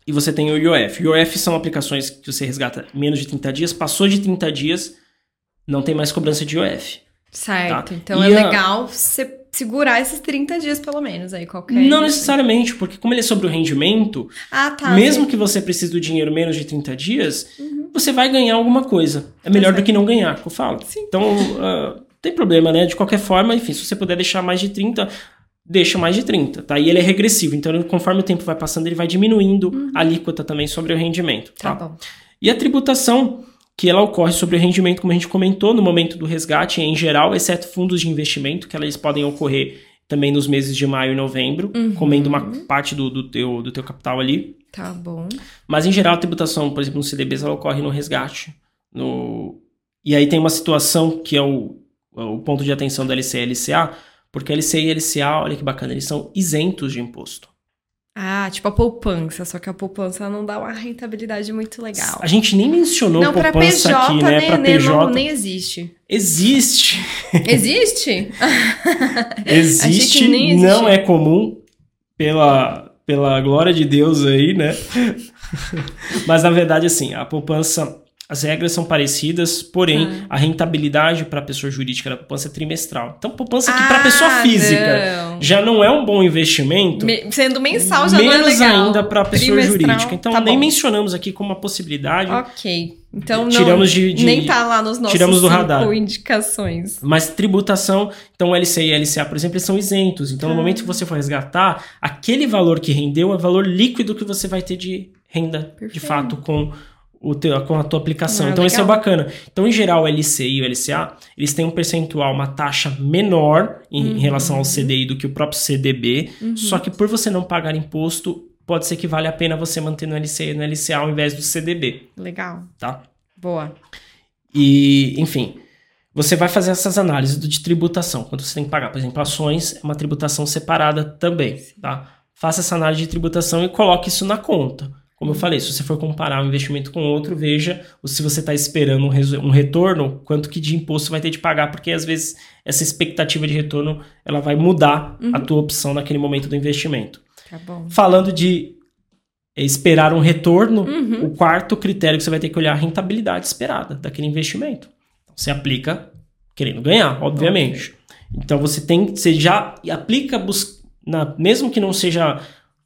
e você tem o IOF. IOF são aplicações que você resgata menos de 30 dias. Passou de 30 dias, não tem mais cobrança de IOF. Certo. Tá. Então E é a- legal você segurar esses 30 dias, pelo menos, aí qualquer. Não necessariamente, porque como ele é sobre o rendimento, Ah, tá. mesmo que você precise do dinheiro menos de 30 dias, Uhum. você vai ganhar alguma coisa. É melhor do que não ganhar, que eu falo. Sim. Então, não tem problema, né? De qualquer forma, enfim, se você puder deixar mais de 30, deixa mais de 30, tá? E ele é regressivo, então conforme o tempo vai passando, ele vai diminuindo a alíquota também sobre o rendimento, Uhum. Tá tá? bom. E a tributação, que ela ocorre sobre o rendimento, como a gente comentou, no momento do resgate em geral, exceto fundos de investimento, que eles podem ocorrer também nos meses de maio e novembro, Uhum. comendo uma parte do, do, teu, do teu capital ali. Tá bom. Mas em geral a tributação, por exemplo, no CDBs, ela ocorre no resgate. No... E aí tem uma situação que é o, o ponto de atenção da LCE e LCA, porque a LCE e LCA, olha que bacana, eles são isentos de imposto. Ah, tipo a poupança, só que a poupança não dá uma rentabilidade muito legal. A gente nem mencionou Não, pra poupança PJ, aqui, né? nem, Pra PJ. não, nem existe. Existe. Existe? Existe, existe. não é comum, pela, pela glória de Deus aí, né? Mas na verdade, assim, a poupança, as regras são parecidas, porém Ah. a rentabilidade para a pessoa jurídica da poupança é trimestral. Então, poupança que para Ah, pessoa física não. já não é um bom investimento. Me- sendo mensal já não é menos legal. ainda para pessoa Trimestral, jurídica. Então, tá nem bom. mencionamos aqui como uma possibilidade. Ok. Então não, Tiramos de- de- nem tá lá nos nossos tiramos do radar. indicações. Mas tributação, então o LCI e LCA, por exemplo, eles são isentos. Então, no Ah. momento que você for resgatar, aquele valor que rendeu é o valor líquido que você vai ter de renda, de Perfeito. fato, com, o teu, com a tua aplicação. Ah, então, esse é bacana. Então, em geral, o LCI e o LCA, eles têm um percentual, uma taxa menor em Uhum. relação ao CDI do que o próprio CDB. Só que por você não pagar imposto, pode ser que vale a pena você manter no LCI e no LCA ao invés do CDB, Legal. tá? Boa. E, enfim, você vai fazer essas análises de tributação. Quando você tem que pagar, por exemplo, ações, é uma tributação separada também, tá? Faça essa análise de tributação e coloque isso na conta. Como eu falei, se você for comparar um investimento com outro, veja se você está esperando um, um retorno, quanto que de imposto vai ter de pagar, porque às vezes essa expectativa de retorno ela vai mudar a tua opção naquele momento do investimento. Tá. Falando de esperar um retorno, Uhum. o quarto critério que você vai ter que olhar é a rentabilidade esperada daquele investimento. Então, Você aplica querendo ganhar, obviamente. Então você tem, você já aplica bus- na, mesmo que não seja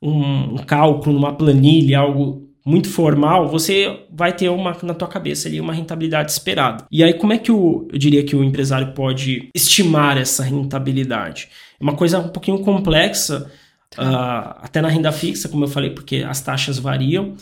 um, um cálculo, numa planilha, algo muito formal, você vai ter uma na tua cabeça ali uma rentabilidade esperada. E aí como é que o, eu diria que o empresário pode estimar essa rentabilidade? É uma coisa um pouquinho complexa, ah, até na renda fixa, como eu falei, porque as taxas variam.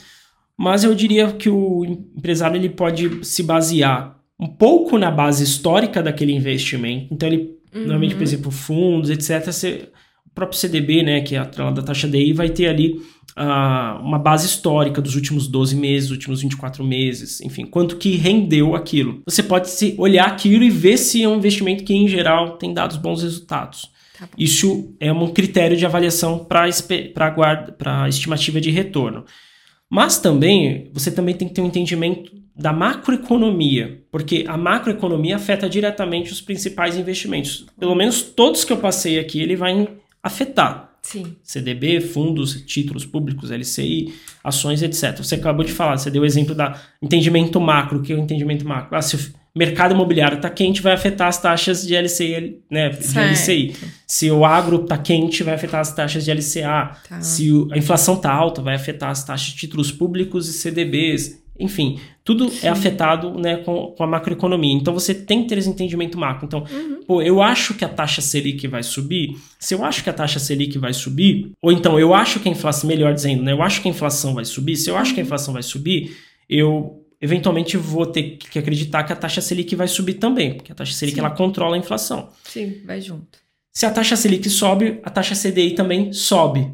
Mas eu diria que o empresário ele pode se basear um pouco na base histórica daquele investimento. Então, ele, normalmente, por exemplo, fundos, etc., você- próprio CDB, né, que é atrelado da taxa DI, vai ter ali ah, uma base histórica dos últimos 12 meses, últimos 24 meses, enfim, quanto que rendeu aquilo. Você pode se olhar aquilo e ver se é um investimento que, em geral, tem dado bons resultados. Tá. Isso é um critério de avaliação para a estimativa de retorno. Mas também, você também tem que ter um entendimento da macroeconomia, porque a macroeconomia afeta diretamente os principais investimentos. Pelo menos todos que eu passei aqui, ele vai afetar. Sim. CDB, fundos, títulos públicos, LCI, ações, etc. Você acabou de falar, você deu o exemplo da entendimento macro, que é o entendimento macro. Ah, se o mercado imobiliário está quente, vai afetar as taxas de LCI, né, de. LCI. Se o agro está quente, vai afetar as taxas de LCA. Tá. Se a inflação está alta, vai afetar as taxas de títulos públicos e CDBs. Enfim, tudo é afetado né, com, com a macroeconomia. Então você tem que ter esse entendimento macro. Então, pô, eu acho que a taxa Selic vai subir. Se eu acho que a taxa Selic vai subir, ou então eu acho que a inflação, melhor dizendo, né, eu acho que a inflação vai subir. Se eu acho que a inflação vai subir, eu eventualmente vou ter que acreditar que a taxa Selic vai subir também, porque a taxa Selic Sim. ela controla a inflação. Sim, vai junto. Se a taxa Selic sobe, a taxa CDI também sobe.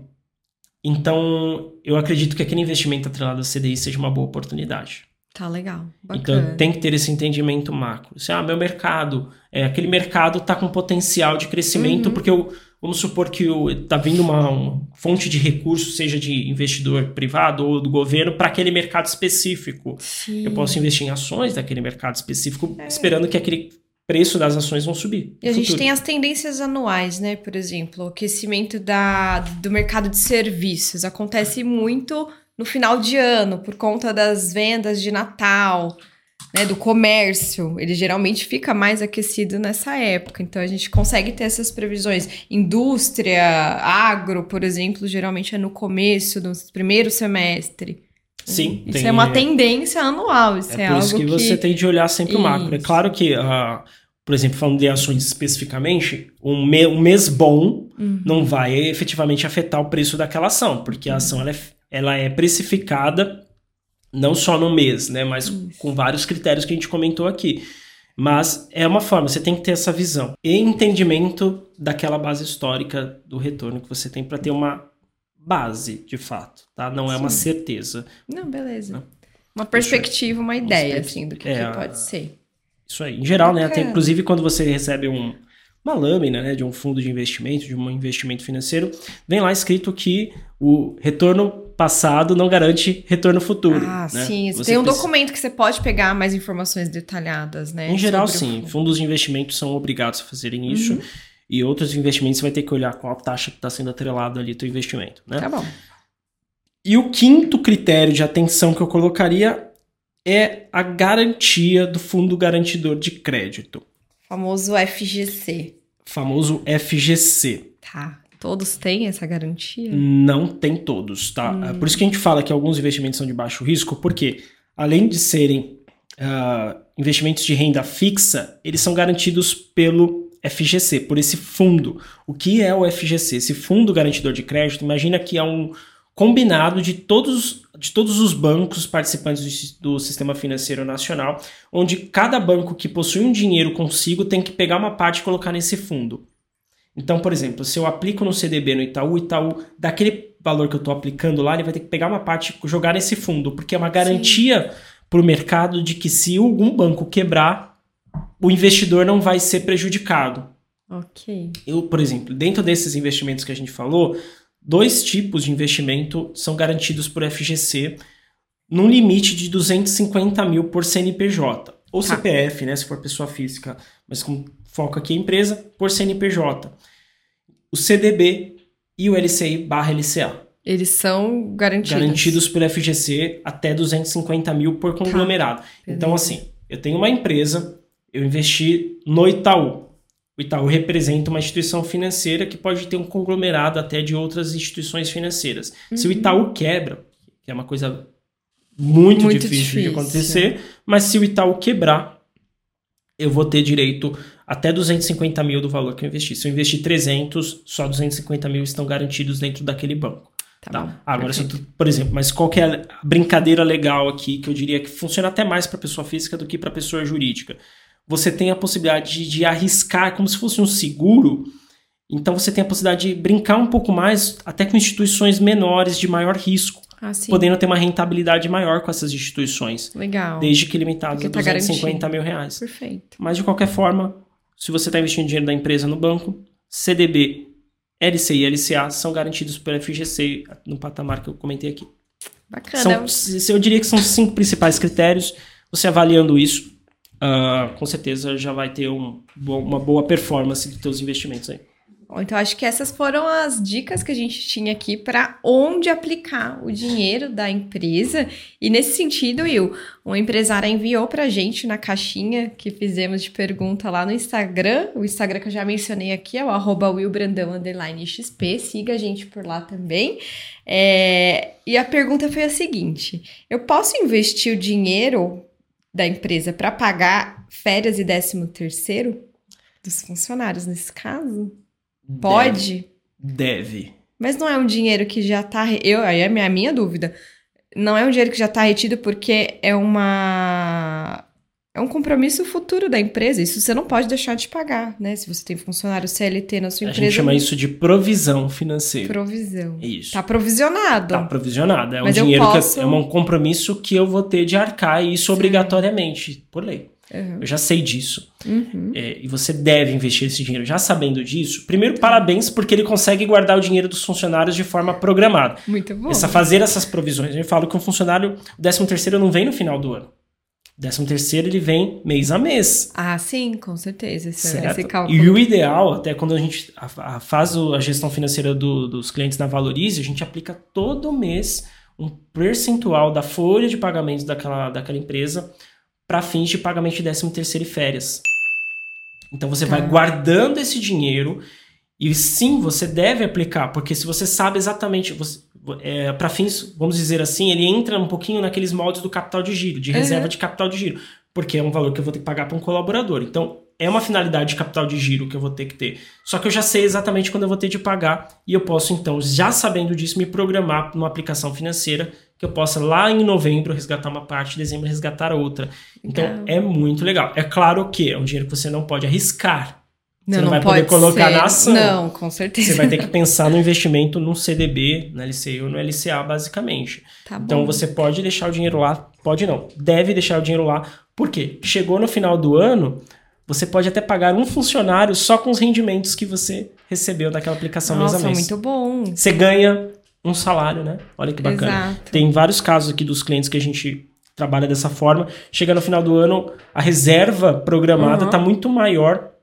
Então, eu acredito que aquele investimento atrelado ao CDI seja uma boa oportunidade. Tá legal. Bacana. Então, tem que ter esse entendimento macro. Se, ah, meu mercado, é, aquele mercado está com potencial de crescimento, Uhum. porque eu, vamos supor que está vindo uma, uma fonte de recurso, seja de investidor privado ou do governo, para aquele mercado específico. Sim. Eu posso investir em ações daquele mercado específico, esperando que aquele preço das ações vão subir. E a gente futuro. tem as tendências anuais, né? Por exemplo, o aquecimento da, do mercado de serviços acontece muito no final de ano, por conta das vendas de Natal, né? Do comércio. Ele geralmente fica mais aquecido nessa época. Então a gente consegue ter essas previsões. Indústria, agro, por exemplo, geralmente é no começo, no primeiro semestre. Sim, Isso tem- é uma tendência anual. Isso é, É por algo isso que, você tem de olhar sempre o macro. É Isso. claro que, ah, por exemplo, falando de ações especificamente, um, me- um mês bom Uhum. não vai efetivamente afetar o preço daquela ação, porque a ação ela é, ela é precificada não só no mês, né, mas Isso. com vários critérios que a gente comentou aqui. Mas é uma forma, você tem que ter essa visão e entendimento daquela base histórica do retorno que você tem para ter uma base, de fato, tá? Não é uma certeza. Não, beleza. Não. Uma perspectiva, uma ideia, assim, do que, é, que pode ser. Isso aí. Em geral, né? Até, inclusive, quando você recebe um, uma lâmina né, de um fundo de investimento, de um investimento financeiro, vem lá escrito que o retorno passado não garante retorno futuro. Ah, né? sim. Você tem um precisa... documento que você pode pegar mais informações detalhadas, né? Em geral, sim. Fundos de investimento são obrigados a fazerem isso. Uhum. E outros investimentos você vai ter que olhar qual a taxa que está sendo atrelado ali teu investimento, né? Tá bom. E o quinto critério de atenção que eu colocaria é a garantia do fundo garantidor de crédito. Famoso FGC. Famoso FGC. Tá. Todos têm essa garantia? Não tem todos, tá? Hum. Por isso que a gente fala que alguns investimentos são de baixo risco, porque além de serem uh, investimentos de renda fixa, eles são garantidos pelo FGC, por esse fundo. O que é o FGC? Esse fundo garantidor de crédito, imagina que é um combinado de todos, de todos os bancos participantes do, do, sistema financeiro nacional, onde cada banco que possui um dinheiro consigo tem que pegar uma parte e colocar nesse fundo. Então, por exemplo, se eu aplico no CDB no Itaú, Itaú, daquele valor que eu estou aplicando lá, ele vai ter que pegar uma parte e jogar nesse fundo, porque é uma garantia para o mercado de que se algum banco quebrar, o investidor não vai ser prejudicado. Ok. Eu, por exemplo, dentro desses investimentos que a gente falou, dois tipos de investimento são garantidos por FGC num limite de 250 mil por CNPJ. Ou tá. CPF, né, se for pessoa física, mas com foco aqui em empresa, por CNPJ. O CDB e o LCI barra LCA. Eles são garantidos. Garantidos pelo FGC até 250 mil por tá. conglomerado. Tá. Então, assim, eu tenho uma empresa, eu investi no Itaú. O Itaú representa uma instituição financeira que pode ter um conglomerado até de outras instituições financeiras. Uhum. Se o uhum. Itaú quebra, que é uma coisa muito, muito difícil, difícil, de acontecer, mas se o Itaú quebrar, eu vou ter direito até 250 mil do valor que eu investi. Se eu investir 300, só 250 mil estão garantidos dentro daquele banco. Tá, tá? Agora, se tu, por exemplo, mas qual que é a brincadeira legal aqui que eu diria que funciona até mais para pessoa física do que para pessoa jurídica? Você tem a possibilidade de, de arriscar como se fosse um seguro. Então você tem a possibilidade de brincar um pouco mais, até com instituições menores de maior risco. Ah, podendo ter uma rentabilidade maior com essas instituições. Legal. Desde que limitadas a 250 tá mil reais. Perfeito. Mas de qualquer forma, se você está investindo dinheiro da empresa no banco, CDB, LCI e LCA são garantidos pelo FGC no patamar que eu comentei aqui. Bacana. São, eu diria que são cinco principais critérios. Você avaliando isso, uh, com certeza já vai ter um, uma boa performance dos teus investimentos aí. Bom, então acho que essas foram as dicas que a gente tinha aqui para onde aplicar o dinheiro da empresa. E nesse sentido, Will, uma empresária enviou para a gente na caixinha que fizemos de pergunta lá no Instagram. O Instagram que eu já mencionei aqui é o arroba XP. Siga a gente por lá também. É... E a pergunta foi a seguinte: eu posso investir o dinheiro da empresa para pagar férias e décimo terceiro dos funcionários nesse caso? Pode? Deve. Mas não é um dinheiro que já tá. Eu, aí é a minha, minha dúvida. Não é um dinheiro que já está retido porque é uma. É um compromisso futuro da empresa. Isso você não pode deixar de pagar, né? Se você tem funcionário CLT na sua a empresa. A gente chama isso de provisão financeira. Provisão. Isso. Tá provisionado. Tá provisionado. É um dinheiro posso... que é um compromisso que eu vou ter de arcar isso Sim. obrigatoriamente, por lei. Uhum. Eu já sei disso. Uhum. É, e você deve investir esse dinheiro. Já sabendo disso, primeiro, parabéns, porque ele consegue guardar o dinheiro dos funcionários de forma programada. Muito bom. Essa, fazer essas provisões. Eu falo que um funcionário, o 13 terceiro não vem no final do ano. O 13 terceiro ele vem mês a mês. Ah, sim, com certeza. Esse, certo? esse cálculo. E o ideal, até quando a gente faz a gestão financeira do, dos clientes na Valorize, a gente aplica todo mês um percentual da folha de pagamentos daquela, daquela empresa para fins de pagamento de 13 terceiro e férias. Então você tá. vai guardando esse dinheiro e sim, você deve aplicar, porque se você sabe exatamente, é, para fins, vamos dizer assim, ele entra um pouquinho naqueles moldes do capital de giro, de reserva uhum. de capital de giro, porque é um valor que eu vou ter que pagar para um colaborador. Então, é uma finalidade de capital de giro que eu vou ter que ter. Só que eu já sei exatamente quando eu vou ter de pagar e eu posso então, já sabendo disso, me programar numa aplicação financeira que eu possa lá em novembro resgatar uma parte, em dezembro resgatar outra. Então legal. é muito legal. É claro que é um dinheiro que você não pode arriscar. Não, você não, não vai poder colocar ser. na ação. Não, com certeza. Você vai ter que pensar no investimento no CDB, na LCI ou no LCA, basicamente. Tá então você pode deixar o dinheiro lá, pode não, deve deixar o dinheiro lá, porque chegou no final do ano, você pode até pagar um funcionário só com os rendimentos que você recebeu daquela aplicação Nossa, mês a mês. muito bom. Você ganha um salário, né? Olha que bacana. Exato. Tem vários casos aqui dos clientes que a gente trabalha dessa forma. Chega no final do ano, a reserva programada está uhum. muito maior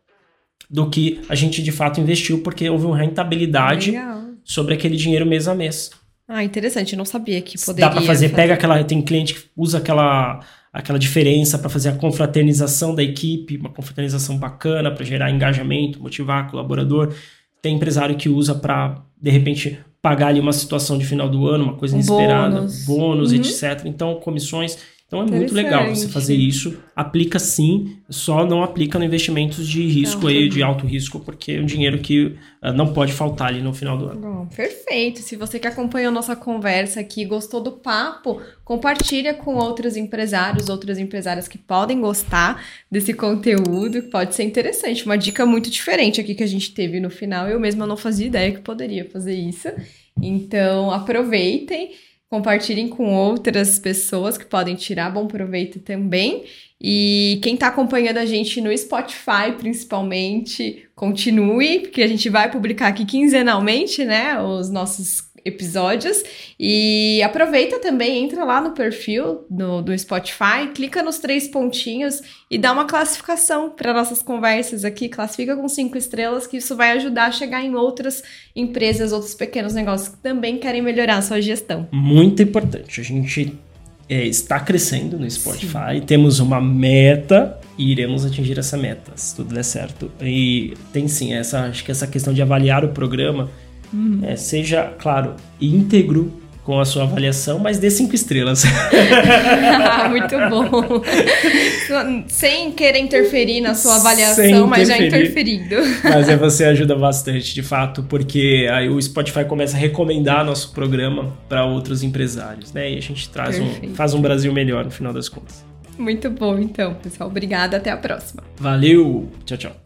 do que a gente de fato investiu, porque houve uma rentabilidade Legal. sobre aquele dinheiro mês a mês. Ah, interessante, não sabia que poderia. Dá para fazer, fazer, pega aquela, tem cliente que usa aquela aquela diferença para fazer a confraternização da equipe, uma confraternização bacana para gerar engajamento, motivar colaborador. Tem empresário que usa para de repente pagar ali uma situação de final do ano, uma coisa inesperada, bônus, bônus uhum. etc. Então, comissões então é muito legal você fazer isso. Aplica sim, só não aplica no investimentos de risco não, aí, de alto risco, porque é um dinheiro que uh, não pode faltar ali no final do ano. Bom, perfeito. Se você que acompanhou nossa conversa aqui, gostou do papo, compartilha com outros empresários, outras empresárias que podem gostar desse conteúdo, pode ser interessante. Uma dica muito diferente aqui que a gente teve no final. Eu mesma não fazia ideia que poderia fazer isso. Então, aproveitem compartilhem com outras pessoas que podem tirar bom proveito também. E quem está acompanhando a gente no Spotify, principalmente, continue, porque a gente vai publicar aqui quinzenalmente, né, os nossos episódios. E aproveita também, entra lá no perfil do, do Spotify, clica nos três pontinhos e dá uma classificação para nossas conversas aqui. Classifica com cinco estrelas, que isso vai ajudar a chegar em outras empresas, outros pequenos negócios que também querem melhorar a sua gestão. Muito importante. A gente é, está crescendo no Spotify, Sim. temos uma meta e iremos atingir essa meta, se tudo der certo. E tem sim, essa, acho que essa questão de avaliar o programa Uhum. É, seja, claro, íntegro com a sua avaliação, mas dê cinco estrelas. Muito bom. Sem querer interferir na sua avaliação, mas já interferindo. Mas é, você ajuda bastante, de fato, porque aí o Spotify começa a recomendar nosso programa para outros empresários, né? E a gente traz um, faz um Brasil melhor no final das contas. Muito bom, então, pessoal. Obrigada, até a próxima. Valeu, tchau, tchau.